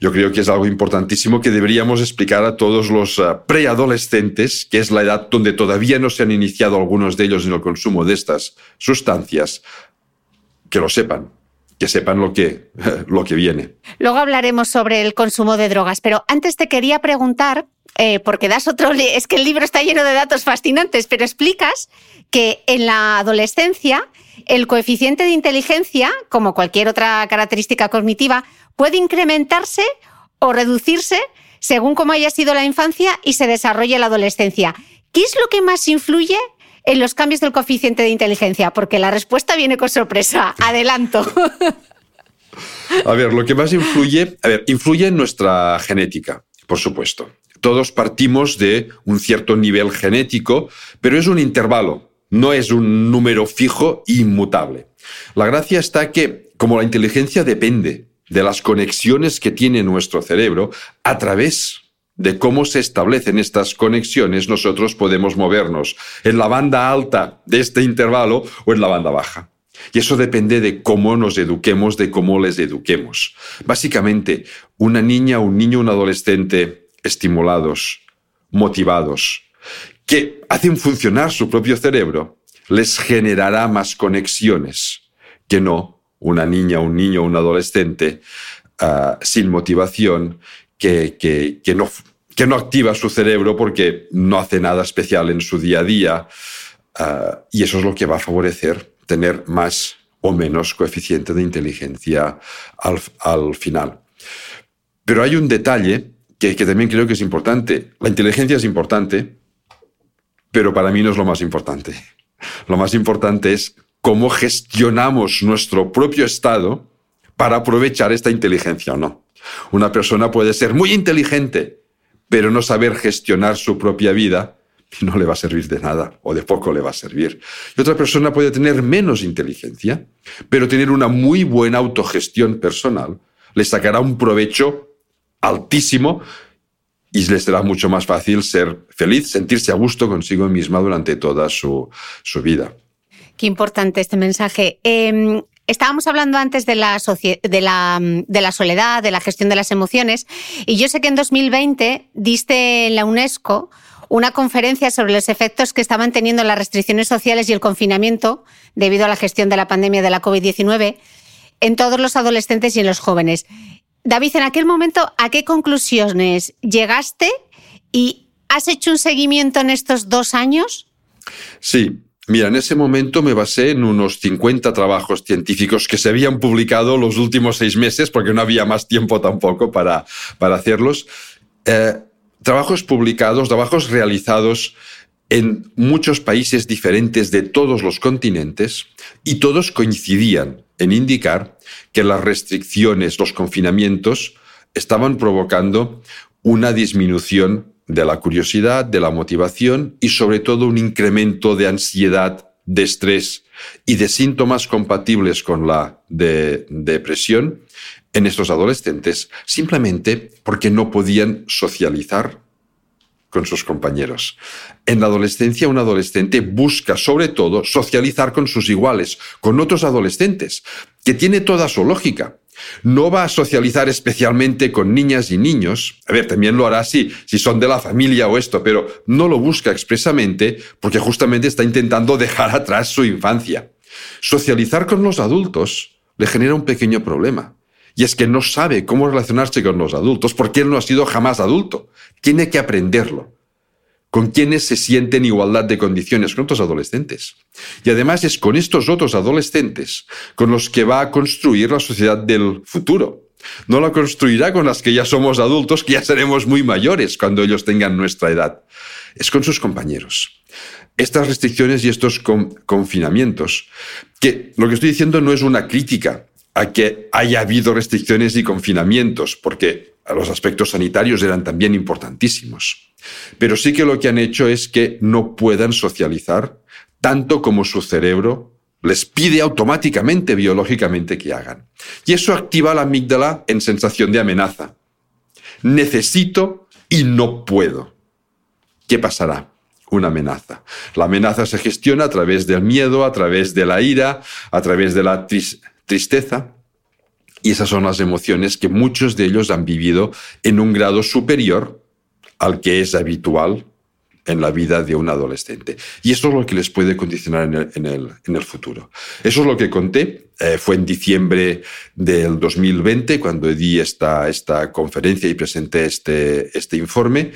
Yo creo que es algo importantísimo que deberíamos explicar a todos los eh, preadolescentes, que es la edad donde todavía no se han iniciado algunos de ellos en el consumo de estas sustancias, que lo sepan, que sepan lo que, lo que viene. Luego hablaremos sobre el consumo de drogas, pero antes te quería preguntar, eh, porque das otro, es que el libro está lleno de datos fascinantes, pero explicas que en la adolescencia el coeficiente de inteligencia, como cualquier otra característica cognitiva, puede incrementarse o reducirse según cómo haya sido la infancia y se desarrolle la adolescencia. ¿Qué es lo que más influye en los cambios del coeficiente de inteligencia? Porque la respuesta viene con sorpresa. Adelanto. A ver, lo que más influye, a ver, influye en nuestra genética, por supuesto. Todos partimos de un cierto nivel genético, pero es un intervalo no es un número fijo e inmutable. La gracia está que, como la inteligencia depende de las conexiones que tiene nuestro cerebro, a través de cómo se establecen estas conexiones, nosotros podemos movernos en la banda alta de este intervalo o en la banda baja. Y eso depende de cómo nos eduquemos, de cómo les eduquemos. Básicamente, una niña, un niño, un adolescente estimulados, motivados, que hacen funcionar su propio cerebro, les generará más conexiones que no una niña, un niño, un adolescente ah, sin motivación que, que, no, que no activa su cerebro porque no hace nada especial en su día a día, Ah, y eso es lo que va a favorecer tener más o menos coeficiente de inteligencia al, final. Pero hay un detalle que, también creo que es importante. La inteligencia es importante, pero para mí no es lo más importante. Lo más importante es cómo gestionamos nuestro propio estado para aprovechar esta inteligencia o no. Una persona puede ser muy inteligente, pero no saber gestionar su propia vida y no le va a servir de nada o de poco le va a servir. Y otra persona puede tener menos inteligencia, pero tener una muy buena autogestión personal. Le sacará un provecho altísimo y le será mucho más fácil ser feliz, sentirse a gusto consigo misma durante toda su, vida. Qué importante este mensaje. Em, estábamos hablando antes de la, de, la, de la, soledad, de la gestión de las emociones, y yo sé que en 2020 diste en la UNESCO una conferencia sobre los efectos que estaban teniendo las restricciones sociales y el confinamiento debido a la gestión de la pandemia de la COVID-19 en todos los adolescentes y en los jóvenes. David, en aquel momento, ¿a qué conclusiones llegaste y has hecho un seguimiento en estos dos años? Sí, Mira, en ese momento me basé en unos 50 trabajos científicos que se habían publicado los últimos seis meses, porque no había más tiempo tampoco para, para hacerlos. Eh, trabajos publicados, trabajos realizados en muchos países diferentes de todos los continentes y todos coincidían en indicar que las restricciones, los confinamientos, estaban provocando una disminución de la curiosidad, de la motivación y sobre todo un incremento de ansiedad, de estrés y de síntomas compatibles con la depresión en estos adolescentes simplemente porque no podían socializar con sus compañeros. En la adolescencia, un adolescente busca sobre todo socializar con sus iguales, con otros adolescentes, que tiene toda su lógica. No va a socializar especialmente con niñas y niños. A ver, también lo hará si, si son de la familia o esto, pero no lo busca expresamente porque justamente está intentando dejar atrás su infancia. Socializar con los adultos le genera un pequeño problema. Y es que no sabe cómo relacionarse con los adultos porque él no ha sido jamás adulto. Tiene que aprenderlo. Con quienes se siente en igualdad de condiciones con otros adolescentes. Y además es con estos otros adolescentes con los que va a construir la sociedad del futuro. No la construirá con las que ya somos adultos, que ya seremos muy mayores cuando ellos tengan nuestra edad. Es con sus compañeros. Estas restricciones y estos confinamientos, que lo que estoy diciendo no es una crítica a que haya habido restricciones y confinamientos, porque los aspectos sanitarios eran también importantísimos. Pero sí que lo que han hecho es que no puedan socializar tanto como su cerebro les pide automáticamente, biológicamente, que hagan. Y eso activa la amígdala en sensación de amenaza. Necesito y no puedo. ¿Qué pasará? Una amenaza. La amenaza se gestiona a través del miedo, a través de la ira, a través de la tristeza. Y esas son las emociones que muchos de ellos han vivido en un grado superior al que es habitual en la vida de un adolescente. Y eso es lo que les puede condicionar en el, en el, futuro. Eso es lo que conté. Eh, fue en diciembre del 2020 cuando di esta, esta conferencia y presenté este, este informe.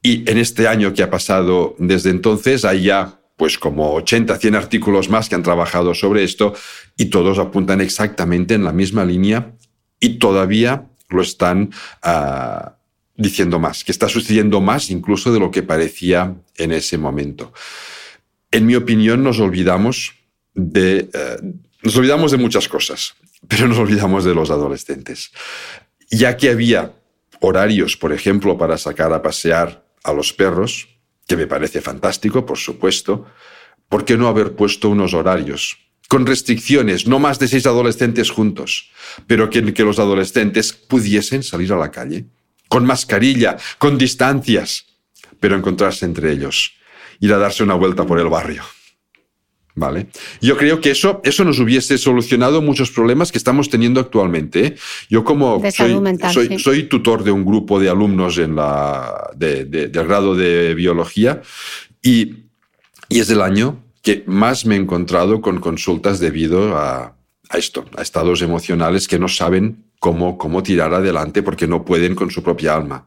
Y en este año que ha pasado desde entonces hay ya pues como 80, 100 artículos más que han trabajado sobre esto y todos apuntan exactamente en la misma línea y todavía lo están ah, diciendo más, que está sucediendo más incluso de lo que parecía en ese momento. En mi opinión, nos olvidamos de, eh, nos olvidamos de muchas cosas, pero nos olvidamos de los adolescentes. Ya que había horarios, por ejemplo, para sacar a pasear a los perros, que me parece fantástico, por supuesto, ¿por qué no haber puesto unos horarios? Con restricciones, no más de seis adolescentes juntos, pero que, que los adolescentes pudiesen salir a la calle, con mascarilla, con distancias, pero encontrarse entre ellos, ir a darse una vuelta por el barrio. ¿Vale? Yo creo que eso, eso nos hubiese solucionado muchos problemas que estamos teniendo actualmente. ¿eh? Yo como soy, soy, tutor de un grupo de alumnos en la, de, del grado de biología y, y, es el año que más me he encontrado con consultas debido a, a esto, a estados emocionales que no saben cómo, cómo tirar adelante porque no pueden con su propia alma.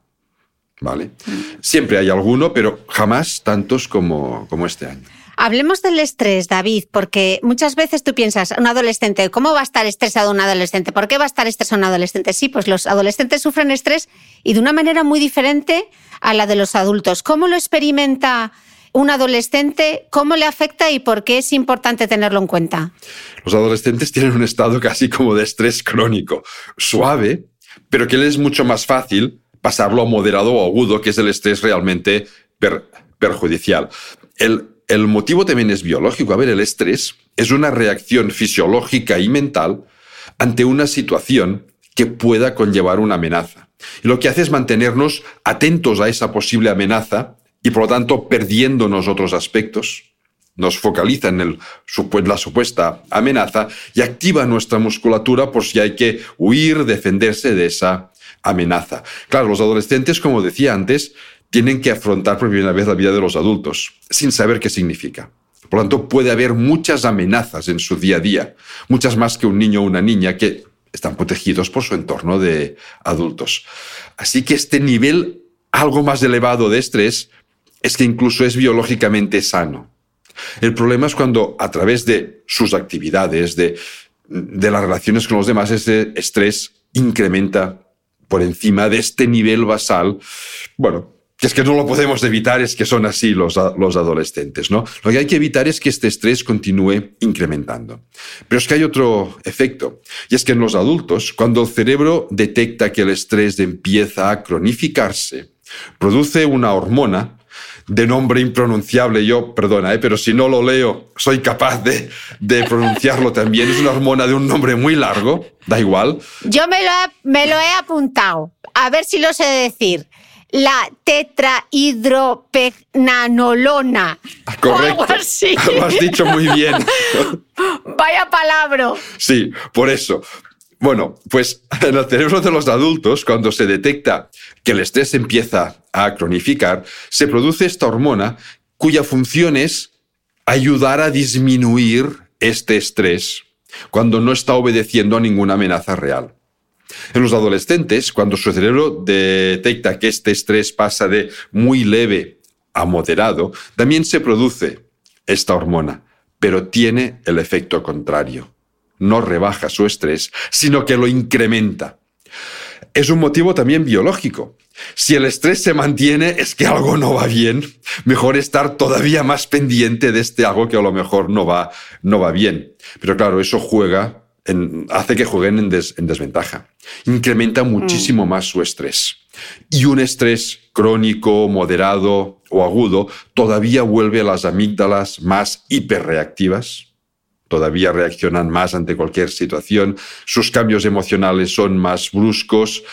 ¿Vale? Mm. Siempre hay alguno, pero jamás tantos como, como este año. Hablemos del estrés, David, porque muchas veces tú piensas, un adolescente, ¿cómo va a estar estresado un adolescente? ¿Por qué va a estar estresado un adolescente? Sí, pues los adolescentes sufren estrés y de una manera muy diferente a la de los adultos. ¿Cómo lo experimenta un adolescente? ¿Cómo le afecta y por qué es importante tenerlo en cuenta? Los adolescentes tienen un estado casi como de estrés crónico, suave, pero que les es mucho más fácil pasarlo a moderado o agudo, que es el estrés realmente perjudicial. El, el motivo también es biológico. A ver, el estrés es una reacción fisiológica y mental ante una situación que pueda conllevar una amenaza. Y lo que hace es mantenernos atentos a esa posible amenaza y por lo tanto perdiéndonos otros aspectos. Nos focaliza en la supuesta amenaza y activa nuestra musculatura por si hay que huir, defenderse de esa amenaza. Claro, los adolescentes, como decía antes, tienen que afrontar por primera vez la vida de los adultos, sin saber qué significa. Por lo tanto, puede haber muchas amenazas en su día a día, muchas más que un niño o una niña que están protegidos por su entorno de adultos. Así que este nivel algo más elevado de estrés es que incluso es biológicamente sano. El problema es cuando a través de sus actividades, de, de las relaciones con los demás, ese estrés incrementa por encima de este nivel basal. Bueno, que es que no lo podemos evitar, es que son así los, los adolescentes, ¿no? Lo que hay que evitar es que este estrés continúe incrementando. Pero es que hay otro efecto, y es que en los adultos, cuando el cerebro detecta que el estrés empieza a cronificarse, produce una hormona de nombre impronunciable. Yo, perdona, ¿eh? pero si no lo leo, soy capaz de, de, pronunciarlo también. Es una hormona de un nombre muy largo, da igual. Yo me lo, me lo he apuntado, a ver si lo sé decir la tetrahidropegnanolona. Ah, correcto. Lo has dicho muy bien. Vaya palabra. Sí, por eso. Bueno, pues en el cerebro de los adultos, cuando se detecta que el estrés empieza a cronificar, se produce esta hormona cuya función es ayudar a disminuir este estrés cuando no está obedeciendo a ninguna amenaza real. En los adolescentes, cuando su cerebro detecta que este estrés pasa de muy leve a moderado, también se produce esta hormona, pero tiene el efecto contrario. No rebaja su estrés, sino que lo incrementa. Es un motivo también biológico. Si el estrés se mantiene es que algo no va bien. Mejor estar todavía más pendiente de este algo que a lo mejor no va, no va bien. Pero claro, eso juega hace que jueguen en, desventaja. Incrementa muchísimo mm. más su estrés. Y un estrés crónico, moderado o agudo todavía vuelve a las amígdalas más hiperreactivas. Todavía reaccionan más ante cualquier situación. Sus cambios emocionales son más bruscos.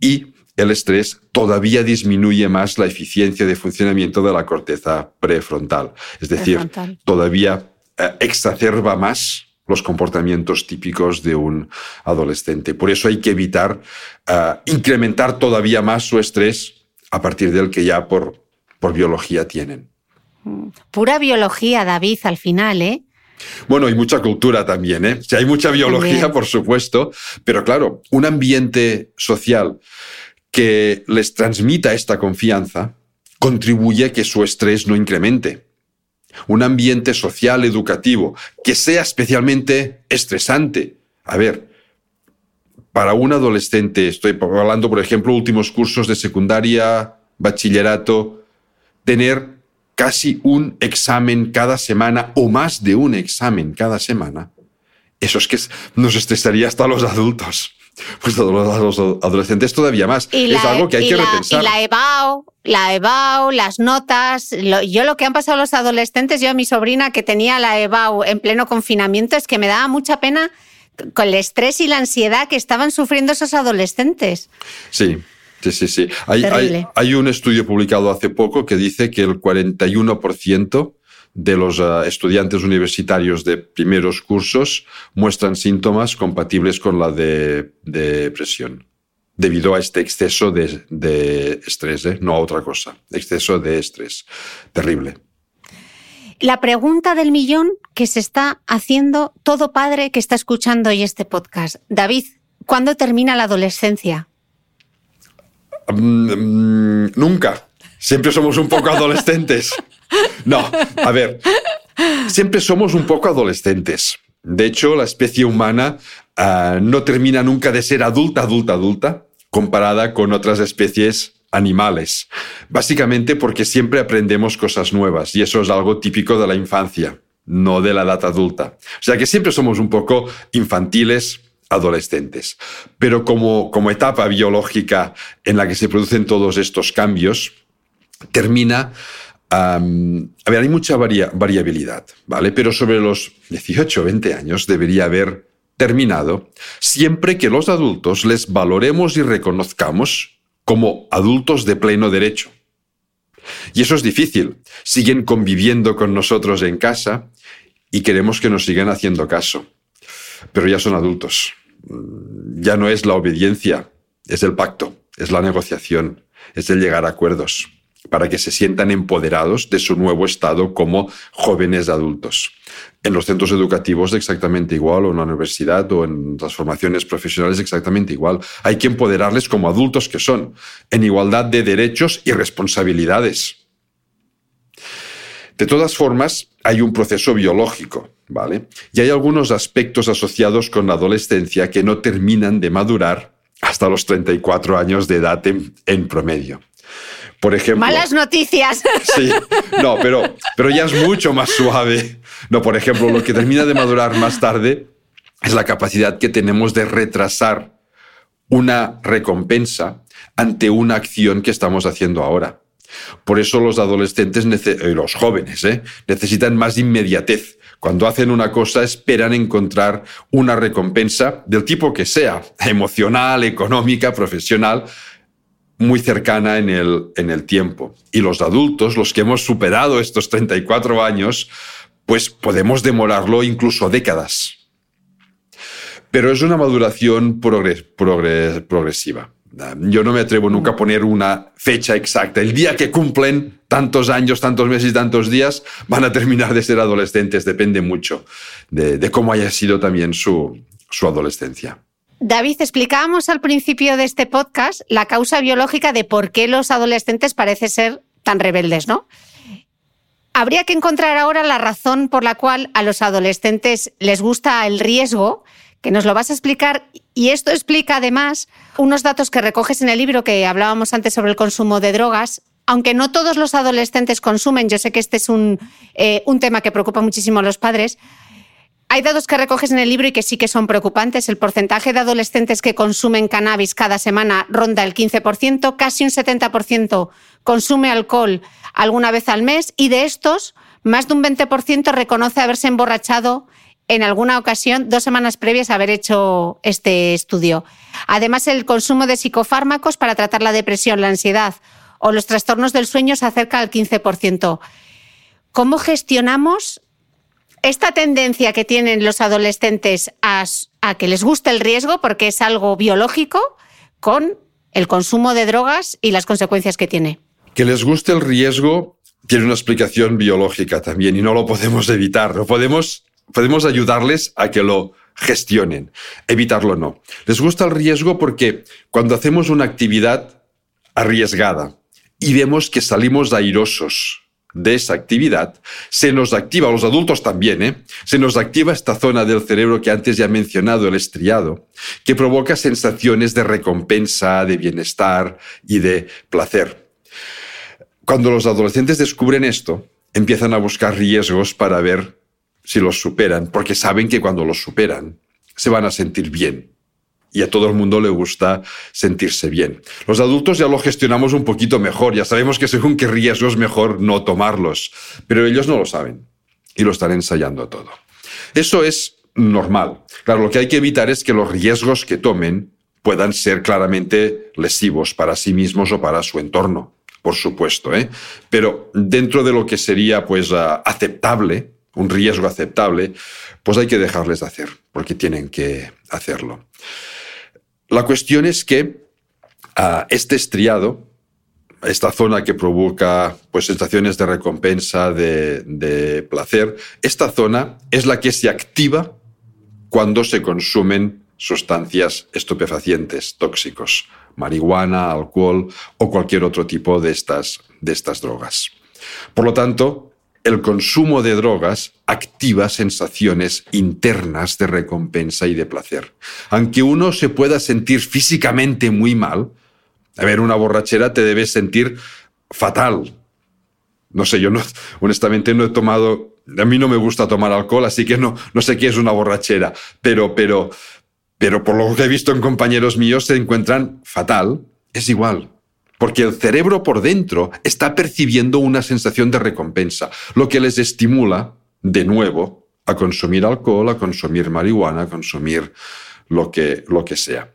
Y el estrés todavía disminuye más la eficiencia de funcionamiento de la corteza prefrontal. Es decir, todavía eh, exacerba más los comportamientos típicos de un adolescente. Por eso hay que evitar eh, incrementar todavía más su estrés a partir del que ya por, por biología tienen. Pura biología, David, al final, ¿eh? Bueno, hay mucha cultura también, ¿eh? hay mucha biología, por supuesto, pero claro, un ambiente social que les transmita esta confianza contribuye a que su estrés no incremente un ambiente social educativo que sea especialmente estresante. A ver, para un adolescente, estoy hablando, por ejemplo, últimos cursos de secundaria, bachillerato, tener casi un examen cada semana o más de un examen cada semana, eso es que nos estresaría hasta los adultos. Pues a los adolescentes todavía más. es algo que hay que repensar. Y la EBAO, la EBAU, las notas. yo lo que han pasado los adolescentes, yo a mi sobrina que tenía la EBAU en pleno confinamiento, es que me daba mucha pena con el estrés y la ansiedad que estaban sufriendo esos adolescentes. Sí. Sí, sí, sí. Hay, hay, hay un estudio publicado hace poco que dice que el 41% de los eh, estudiantes universitarios de primeros cursos muestran síntomas compatibles con la de depresión debido a este exceso de, estrés, ¿eh? no a otra cosa, exceso de estrés. Terrible. La pregunta del millón que se está haciendo todo padre que está escuchando hoy este podcast. David, ¿cuándo termina la adolescencia? Mm, mm, nunca. Siempre somos un poco adolescentes. No, a ver, siempre somos un poco adolescentes. De hecho, la especie humana uh, no termina nunca de ser adulta, adulta, adulta, comparada con otras especies animales. Básicamente porque siempre aprendemos cosas nuevas y eso es algo típico de la infancia, no de la edad adulta. O sea que siempre somos un poco infantiles, adolescentes. Pero como, como etapa biológica en la que se producen todos estos cambios, termina a ver, hay mucha variabilidad, ¿vale? Pero sobre los 18 o 20 años debería haber terminado siempre que los adultos les valoremos y reconozcamos como adultos de pleno derecho. Y eso es difícil. Siguen conviviendo con nosotros en casa y queremos que nos sigan haciendo caso. Pero ya son adultos. Ya no es la obediencia, es el pacto, es la negociación, es el llegar a acuerdos para que se sientan empoderados de su nuevo estado como jóvenes adultos. En los centros educativos exactamente igual, o en la universidad o en las formaciones profesionales exactamente igual. Hay que empoderarles como adultos que son, en igualdad de derechos y responsabilidades. De todas formas, hay un proceso biológico, ¿vale? Y hay algunos aspectos asociados con la adolescencia que no terminan de madurar hasta los 34 años de edad en promedio. Por ejemplo. Malas noticias. Sí, no, pero, pero ya es mucho más suave. No, por ejemplo, lo que termina de madurar más tarde es la capacidad que tenemos de retrasar una recompensa ante una acción que estamos haciendo ahora. Por eso los adolescentes, y los jóvenes, ¿eh? necesitan más inmediatez. Cuando hacen una cosa esperan encontrar una recompensa del tipo que sea, emocional, económica, profesional, muy cercana en el, en el tiempo. Y los adultos, los que hemos superado estos 34 años, pues podemos demorarlo incluso décadas. Pero es una maduración progresiva. Yo no me atrevo nunca a poner una fecha exacta. El día que cumplen tantos años, tantos meses y tantos días, van a terminar de ser adolescentes. Depende mucho de, de cómo haya sido también su, su adolescencia. David, explicábamos al principio de este podcast la causa biológica de por qué los adolescentes parecen ser tan rebeldes, ¿no? Habría que encontrar ahora la razón por la cual a los adolescentes les gusta el riesgo, que nos lo vas a explicar, y esto explica además unos datos que recoges en el libro que hablábamos antes sobre el consumo de drogas. Aunque no todos los adolescentes consumen, yo sé que este es un, eh, un tema que preocupa muchísimo a los padres, hay datos que recoges en el libro y que sí que son preocupantes. El porcentaje de adolescentes que consumen cannabis cada semana ronda el 15%, casi un 70% consume alcohol alguna vez al mes y de estos, más de un 20% reconoce haberse emborrachado en alguna ocasión dos semanas previas a haber hecho este estudio. Además, el consumo de psicofármacos para tratar la depresión, la ansiedad o los trastornos del sueño se acerca al 15%. ¿Cómo gestionamos esta tendencia que tienen los adolescentes a, que les guste el riesgo, porque es algo biológico, con el consumo de drogas y las consecuencias que tiene. Que les guste el riesgo tiene una explicación biológica también y no lo podemos evitar. No podemos, podemos ayudarles a que lo gestionen. Evitarlo no. Les gusta el riesgo porque cuando hacemos una actividad arriesgada y vemos que salimos airosos, de esa actividad, se nos activa, los adultos también, ¿eh? se nos activa esta zona del cerebro que antes ya he mencionado, el estriado, que provoca sensaciones de recompensa, de bienestar y de placer. Cuando los adolescentes descubren esto, empiezan a buscar riesgos para ver si los superan, porque saben que cuando los superan se van a sentir bien y a todo el mundo le gusta sentirse bien. Los adultos ya lo gestionamos un poquito mejor, ya sabemos que según qué riesgos es mejor no tomarlos, pero ellos no lo saben y lo están ensayando todo. Eso es normal. Claro, lo que hay que evitar es que los riesgos que tomen puedan ser claramente lesivos para sí mismos o para su entorno, por supuesto, ¿eh? Pero dentro de lo que sería pues ah, aceptable, un riesgo aceptable, pues hay que dejarles hacer, porque tienen que hacerlo. La cuestión es que ah, este estriado, esta zona que provoca pues, sensaciones de recompensa, de, de placer, esta zona es la que se activa cuando se consumen sustancias estupefacientes, tóxicos, marihuana, alcohol o cualquier otro tipo de estas, de estas drogas. Por lo tanto, el consumo de drogas activa sensaciones internas de recompensa y de placer. Aunque uno se pueda sentir físicamente muy mal, a ver, una borrachera te debes sentir fatal. No sé, yo no, honestamente no he tomado, a mí no me gusta tomar alcohol, así que no, no sé qué es una borrachera, pero, pero, pero por lo que he visto en compañeros míos se encuentran fatal, es igual. Porque el cerebro por dentro está percibiendo una sensación de recompensa, lo que les estimula, de nuevo, a consumir alcohol, a consumir marihuana, a consumir lo que, lo que sea.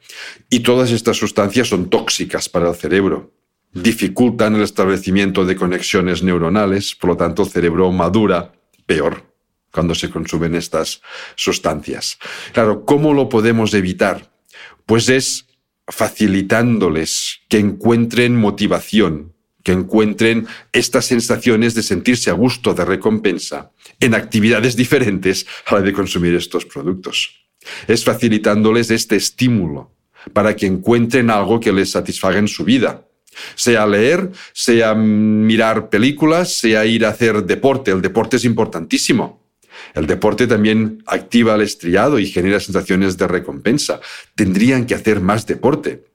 Y todas estas sustancias son tóxicas para el cerebro, dificultan el establecimiento de conexiones neuronales, por lo tanto el cerebro madura peor cuando se consumen estas sustancias. Claro, ¿cómo lo podemos evitar? Pues es facilitándoles que encuentren motivación, que encuentren estas sensaciones de sentirse a gusto, de recompensa, en actividades diferentes a la de consumir estos productos. Es facilitándoles este estímulo para que encuentren algo que les satisfaga en su vida. Sea leer, sea mirar películas, sea ir a hacer deporte. El deporte es importantísimo. El deporte también activa el estriado y genera sensaciones de recompensa. Tendrían que hacer más deporte.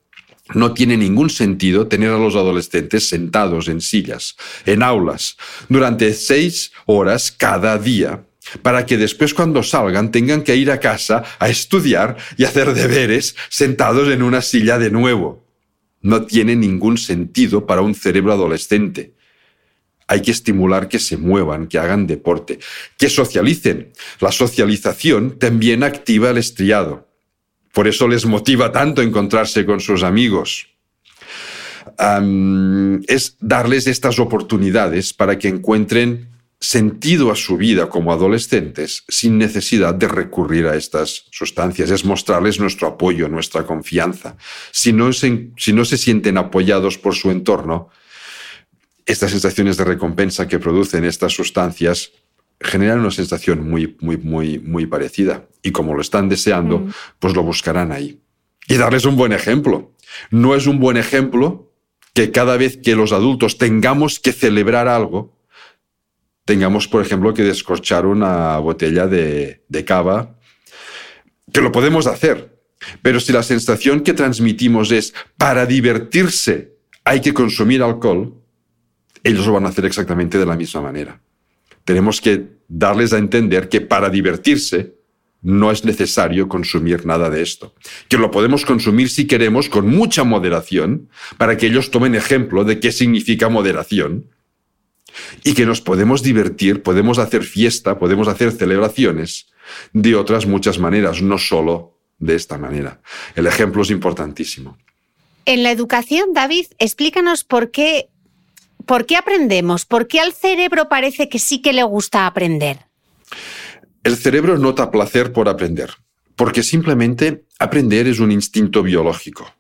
No tiene ningún sentido tener a los adolescentes sentados en sillas, en aulas, durante seis horas cada día para que después cuando salgan tengan que ir a casa a estudiar y hacer deberes sentados en una silla de nuevo. No tiene ningún sentido para un cerebro adolescente. Hay que estimular que se muevan, que hagan deporte, que socialicen. La socialización también activa el estriado. Por eso les motiva tanto encontrarse con sus amigos. es darles estas oportunidades para que encuentren sentido a su vida como adolescentes sin necesidad de recurrir a estas sustancias. Es mostrarles nuestro apoyo, nuestra confianza. Si no se, si no se sienten apoyados por su entorno, estas sensaciones de recompensa que producen estas sustancias generan una sensación muy, muy, muy, muy parecida. Y como lo están deseando, mm. pues lo buscarán ahí. Y darles un buen ejemplo. No es un buen ejemplo que cada vez que los adultos tengamos que celebrar algo, tengamos, por ejemplo, que descorchar una botella de, de cava, que lo podemos hacer. Pero si la sensación que transmitimos es para divertirse hay que consumir alcohol, ellos lo van a hacer exactamente de la misma manera. Tenemos que darles a entender que para divertirse no es necesario consumir nada de esto. Que lo podemos consumir si queremos con mucha moderación para que ellos tomen ejemplo de qué significa moderación y que nos podemos divertir, podemos hacer fiesta, podemos hacer celebraciones de otras muchas maneras, no solo de esta manera. El ejemplo es importantísimo. En la educación, David, explícanos por qué, por qué aprendemos, por qué al cerebro parece que sí que le gusta aprender. El cerebro nota placer por aprender, porque simplemente aprender es un instinto biológico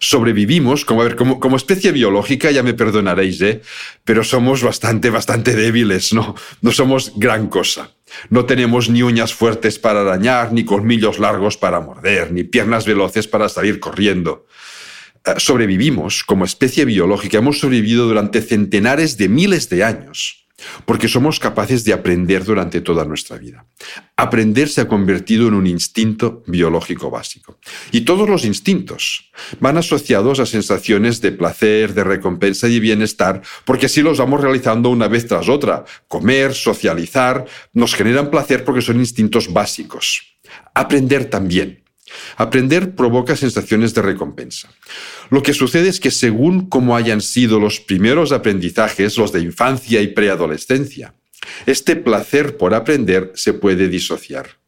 sobrevivimos, como, a ver, como, como especie biológica, ya me perdonaréis, ¿eh? pero somos bastante, bastante débiles, ¿no? No somos gran cosa. No tenemos ni uñas fuertes para arañar, ni colmillos largos para morder, ni piernas veloces para salir corriendo. Eh, sobrevivimos como especie biológica, hemos sobrevivido durante centenares de miles de años porque somos capaces de aprender durante toda nuestra vida. Aprender se ha convertido en un instinto biológico básico. Y todos los instintos van asociados a sensaciones de placer, de recompensa y bienestar, porque así los vamos realizando una vez tras otra. Comer, socializar, nos generan placer porque son instintos básicos. Aprender también. Aprender provoca sensaciones de recompensa. Lo que sucede es que según cómo hayan sido los primeros aprendizajes, los de infancia y preadolescencia, este placer por aprender se puede disociar.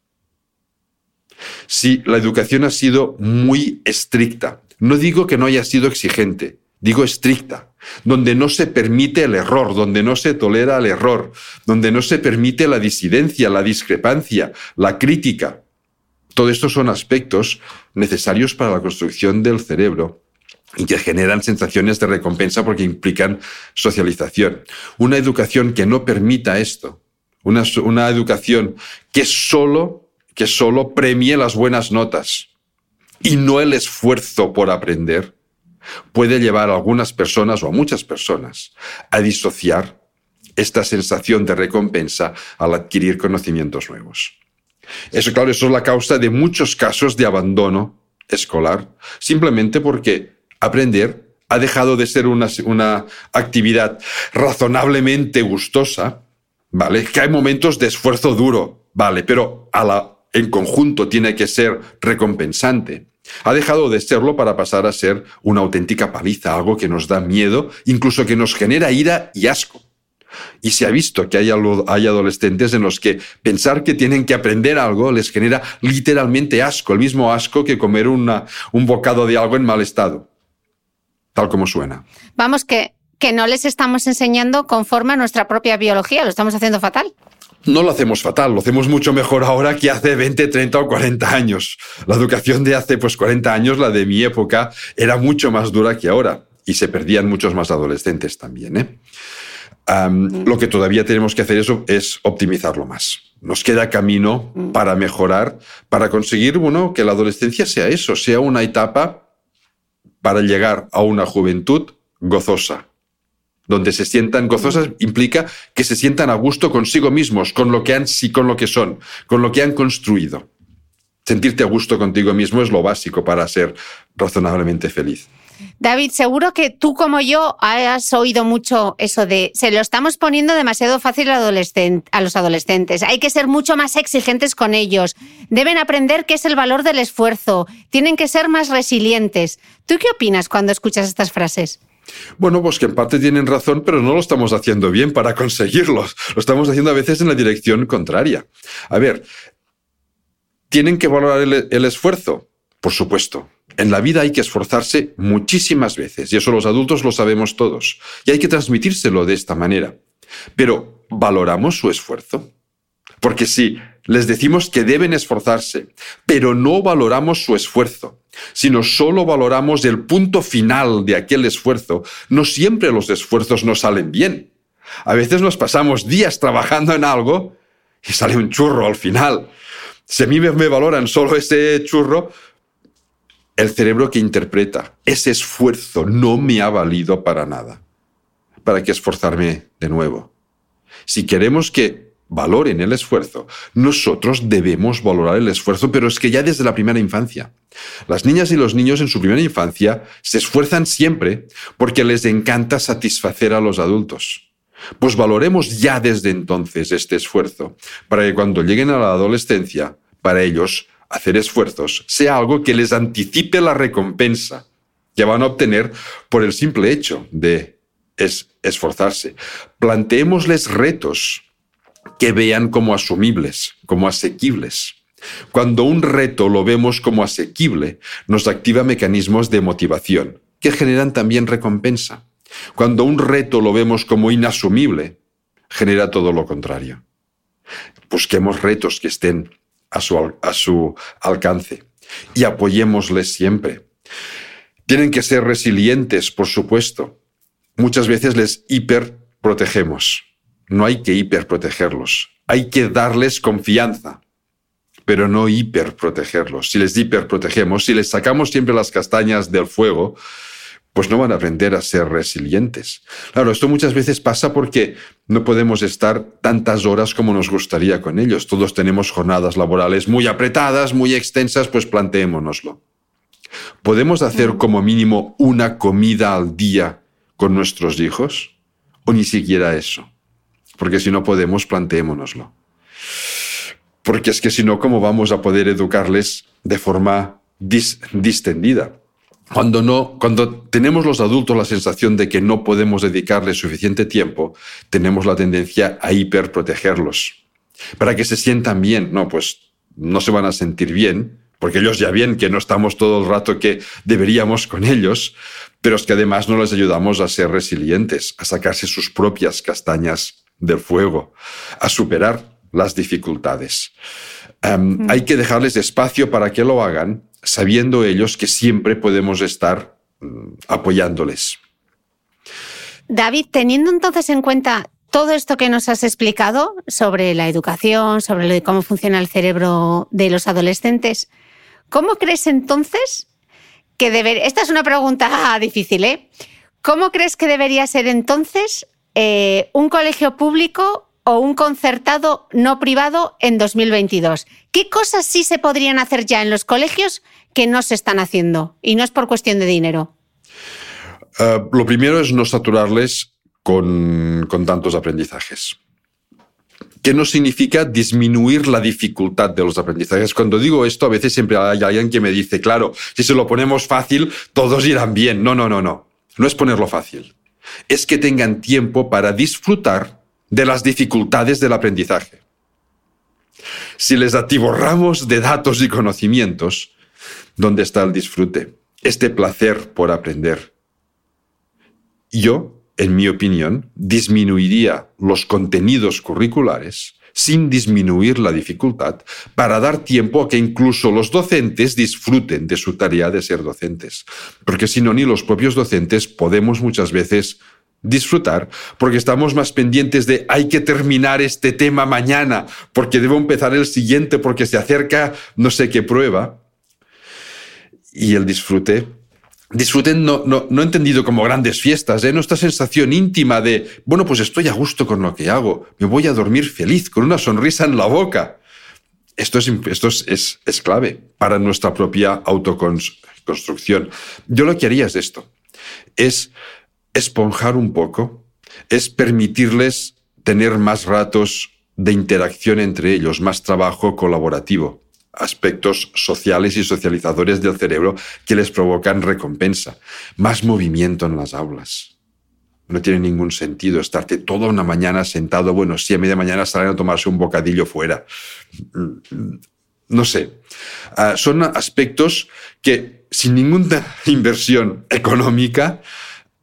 Si la educación ha sido muy estricta, no digo que no haya sido exigente, digo estricta, donde no se permite el error, donde no se tolera el error, donde no se permite la disidencia, la discrepancia, la crítica, todo esto son aspectos necesarios para la construcción del cerebro y que generan sensaciones de recompensa porque implican socialización. Una educación que no permita esto, una, una educación que solo, que solo premie las buenas notas y no el esfuerzo por aprender, puede llevar a algunas personas o a muchas personas a disociar esta sensación de recompensa al adquirir conocimientos nuevos. Eso, claro, eso es la causa de muchos casos de abandono escolar, simplemente porque aprender ha dejado de ser una, actividad razonablemente gustosa, ¿vale? Que hay momentos de esfuerzo duro, ¿vale? Pero en conjunto tiene que ser recompensante. Ha dejado de serlo para pasar a ser una auténtica paliza, algo que nos da miedo, incluso que nos genera ira y asco. Y se ha visto que hay, hay, adolescentes en los que pensar que tienen que aprender algo les genera literalmente asco, el mismo asco que comer una, un bocado de algo en mal estado, tal como suena. Vamos, que, que no les estamos enseñando conforme a nuestra propia biología, lo estamos haciendo fatal. No lo hacemos fatal, lo hacemos mucho mejor ahora que hace 20, 30 o 40 años. La educación de hace pues 40 años, la de mi época, era mucho más dura que ahora y se perdían muchos más adolescentes también. ¿eh? Mm. Lo que todavía tenemos que hacer eso es optimizarlo más. Nos queda camino mm. para mejorar, para conseguir bueno, que la adolescencia sea eso, sea una etapa para llegar a una juventud gozosa. Donde se sientan gozosas implica que se sientan a gusto consigo mismos, con lo que han sí, con lo que son, con lo que han construido. Sentirte a gusto contigo mismo es lo básico para ser razonablemente feliz. David, seguro que tú como yo has oído mucho eso de se lo estamos poniendo demasiado fácil a, los adolescentes. Hay que ser mucho más exigentes con ellos. Deben aprender qué es el valor del esfuerzo. Tienen que ser más resilientes. ¿Tú qué opinas cuando escuchas estas frases? Bueno, pues que en parte tienen razón, pero no lo estamos haciendo bien para conseguirlos. Lo estamos haciendo a veces en la dirección contraria. A ver, ¿tienen que valorar el esfuerzo? Por supuesto. En la vida hay que esforzarse muchísimas veces, y eso los adultos lo sabemos todos, y hay que transmitírselo de esta manera. Pero, ¿valoramos su esfuerzo? Porque si les decimos que deben esforzarse, pero no valoramos su esfuerzo, sino solo valoramos el punto final de aquel esfuerzo, no siempre los esfuerzos nos salen bien. A veces nos pasamos días trabajando en algo y sale un churro al final. Si a mí me valoran solo ese churro, el cerebro que interpreta ese esfuerzo no me ha valido para nada. ¿Para qué esforzarme de nuevo? Si queremos que valoren el esfuerzo, nosotros debemos valorar el esfuerzo, pero es que ya desde la primera infancia. Las niñas y los niños en su primera infancia se esfuerzan siempre porque les encanta satisfacer a los adultos. Pues valoremos ya desde entonces este esfuerzo, para que cuando lleguen a la adolescencia, para ellos hacer esfuerzos sea algo que les anticipe la recompensa que van a obtener por el simple hecho de esforzarse. Planteémosles retos que vean como asumibles, como asequibles. Cuando un reto lo vemos como asequible, nos activa mecanismos de motivación que generan también recompensa. Cuando un reto lo vemos como inasumible, genera todo lo contrario. Busquemos retos que estén a su, a su alcance y apoyémosles siempre. Tienen que ser resilientes, por supuesto. Muchas veces les hiperprotegemos. No hay que hiperprotegerlos. Hay que darles confianza, pero no hiperprotegerlos. Si les hiperprotegemos, si les sacamos siempre las castañas del fuego, pues no van a aprender a ser resilientes. Claro, esto muchas veces pasa porque no podemos estar tantas horas como nos gustaría con ellos. Todos tenemos jornadas laborales muy apretadas, muy extensas, pues planteémonoslo. ¿Podemos hacer como mínimo una comida al día con nuestros hijos? ¿O ni siquiera eso? Porque si no podemos, planteémonoslo. Porque es que si no, ¿cómo vamos a poder educarles de forma distendida? Cuando, no, cuando tenemos los adultos la sensación de que no podemos dedicarles suficiente tiempo, tenemos la tendencia a hiperprotegerlos. Para que se sientan bien, no, pues no se van a sentir bien, porque ellos ya ven que no estamos todo el rato que deberíamos con ellos, pero es que además no les ayudamos a ser resilientes, a sacarse sus propias castañas del fuego, a superar las dificultades. Em, hay que dejarles espacio para que lo hagan sabiendo ellos que siempre podemos estar mm, apoyándoles. David, teniendo entonces en cuenta todo esto que nos has explicado sobre la educación, sobre cómo funciona el cerebro de los adolescentes, ¿cómo crees entonces que debería... Esta es una pregunta difícil, ¿eh? ¿Cómo crees que debería ser entonces eh, un colegio público o un concertado no privado en 2022. ¿Qué cosas sí se podrían hacer ya en los colegios que no se están haciendo? Y no es por cuestión de dinero. Uh, lo primero es no saturarles con, con tantos aprendizajes que no significa disminuir la dificultad de los aprendizajes. Cuando digo esto, a veces siempre hay alguien que me dice, claro, si se lo ponemos fácil, todos irán bien. No, no, no, no. No es ponerlo fácil. Es que tengan tiempo para disfrutar de las dificultades del aprendizaje. Si les atiborramos de datos y conocimientos, ¿dónde está el disfrute? Este placer por aprender. Yo en mi opinión, disminuiría los contenidos curriculares sin disminuir la dificultad para dar tiempo a que incluso los docentes disfruten de su tarea de ser docentes. Porque si no, ni los propios docentes podemos muchas veces disfrutar porque estamos más pendientes de hay que terminar este tema mañana porque debo empezar el siguiente porque se acerca no sé qué prueba. Y el disfrute disfruten no, no, no entendido como grandes fiestas, ¿eh? nuestra sensación íntima de, bueno, pues estoy a gusto con lo que hago, me voy a dormir feliz, con una sonrisa en la boca. Esto es, esto es, es, clave para nuestra propia autoconstrucción. Yo lo que haría es esto, es esponjar un poco, es permitirles tener más ratos de interacción entre ellos, más trabajo colaborativo aspectos sociales y socializadores del cerebro que les provocan recompensa, más movimiento en las aulas. No tiene ningún sentido estarte toda una mañana sentado, bueno, si a media mañana salen a tomarse un bocadillo fuera. No sé. Ah, son aspectos que sin ninguna inversión económica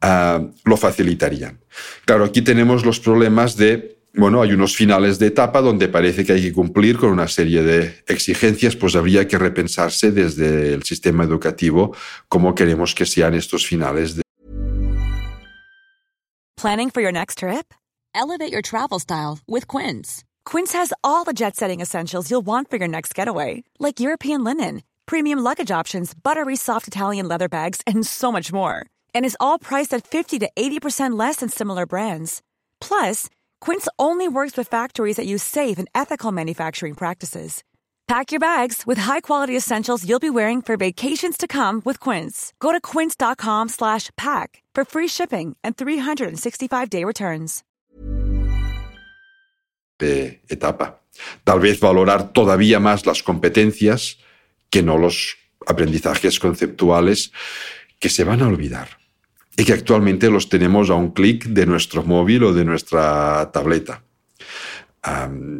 ah, lo facilitarían. Claro, aquí tenemos los problemas de bueno, hay unos finales de etapa donde parece que hay que cumplir con una serie de exigencias, pues habría que repensarse desde el sistema educativo cómo queremos que sean estos finales de Planning for your next trip? Elevate your travel style with Quince. Quince has all the jet-setting essentials you'll want for your next getaway, like European linen, premium luggage options, buttery soft Italian leather bags, and so much more. And is all priced at 50 to 80% less than similar brands. Plus, Quince only works with factories that use safe and ethical manufacturing practices. Pack your bags with high-quality essentials you'll be wearing for vacations to come with Quince. Go to quince.com/pack for free shipping and 365-day returns. De etapa. Tal vez valorar todavía más las competencias que no los aprendizajes conceptuales que se van a olvidar. Y que actualmente los tenemos a un clic de nuestro móvil o de nuestra tableta.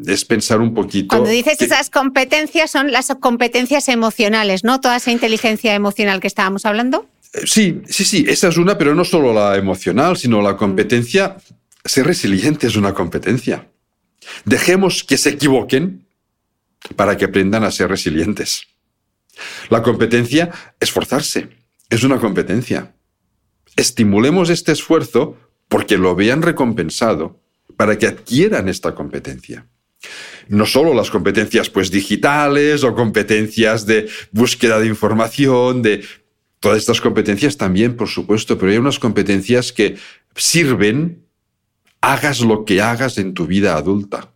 es pensar un poquito. Cuando dices esas competencias, son las competencias emocionales, ¿no? Toda esa inteligencia emocional que estábamos hablando. Eh, sí, sí, sí, esa es una, pero no solo la emocional, sino la competencia. Ser resiliente es una competencia. Dejemos que se equivoquen para que aprendan a ser resilientes. La competencia, esforzarse, es una competencia estimulemos este esfuerzo porque lo vean recompensado para que adquieran esta competencia. No solo las competencias pues digitales o competencias de búsqueda de información, de todas estas competencias también, por supuesto, pero hay unas competencias que sirven hagas lo que hagas en tu vida adulta.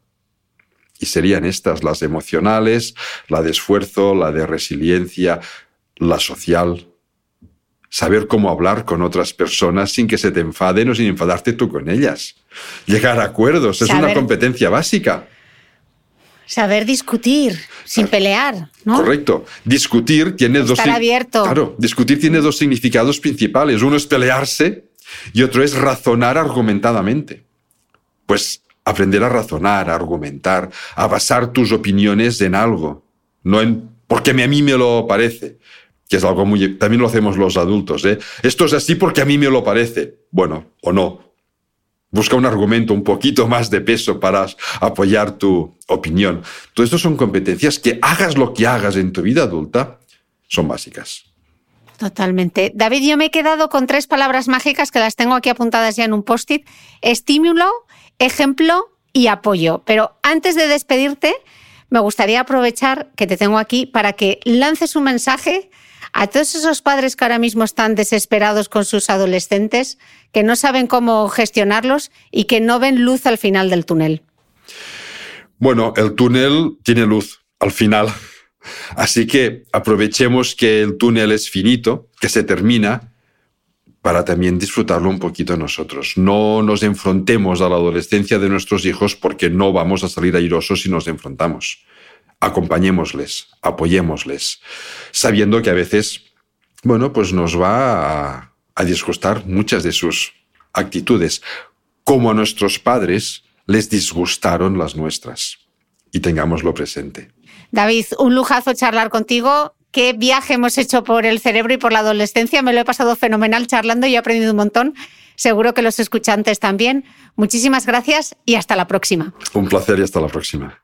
Y serían estas las emocionales, la de esfuerzo, la de resiliencia, la social, saber cómo hablar con otras personas sin que se te enfaden o sin enfadarte tú con ellas. Llegar a acuerdos es una competencia básica. Saber discutir sin pelear, ¿no? Correcto. Discutir tiene dos abierto. Claro, discutir tiene dos significados principales. Uno es pelearse y otro es razonar argumentadamente. Pues aprender a razonar, a argumentar, a basar tus opiniones en algo, no en porque a mí me lo parece, que es algo muy... También lo hacemos los adultos. ¿eh? Esto es así porque a mí me lo parece. Bueno, o no. Busca un argumento un poquito más de peso para apoyar tu opinión. Todo esto son competencias que hagas lo que hagas en tu vida adulta, son básicas. Totalmente. David, yo me he quedado con tres palabras mágicas que las tengo aquí apuntadas ya en un post-it. Estímulo, ejemplo y apoyo. Pero antes de despedirte, me gustaría aprovechar que te tengo aquí para que lances un mensaje A todos esos padres que ahora mismo están desesperados con sus adolescentes, que no saben cómo gestionarlos y que no ven luz al final del túnel. Bueno, el túnel tiene luz al final. Así que aprovechemos que el túnel es finito, que se termina, para también disfrutarlo un poquito nosotros. No nos enfrentemos a la adolescencia de nuestros hijos porque no vamos a salir airosos si nos enfrentamos. Acompañémosles, apoyémosles, sabiendo que a veces, bueno, pues nos va a, a disgustar muchas de sus actitudes, como a nuestros padres les disgustaron las nuestras. Y tengámoslo presente. David, un lujazo charlar contigo. Qué viaje hemos hecho por el cerebro y por la adolescencia. Me lo he pasado fenomenal charlando y he aprendido un montón. Seguro que los escuchantes también. Muchísimas gracias y hasta la próxima. Un placer y hasta la próxima.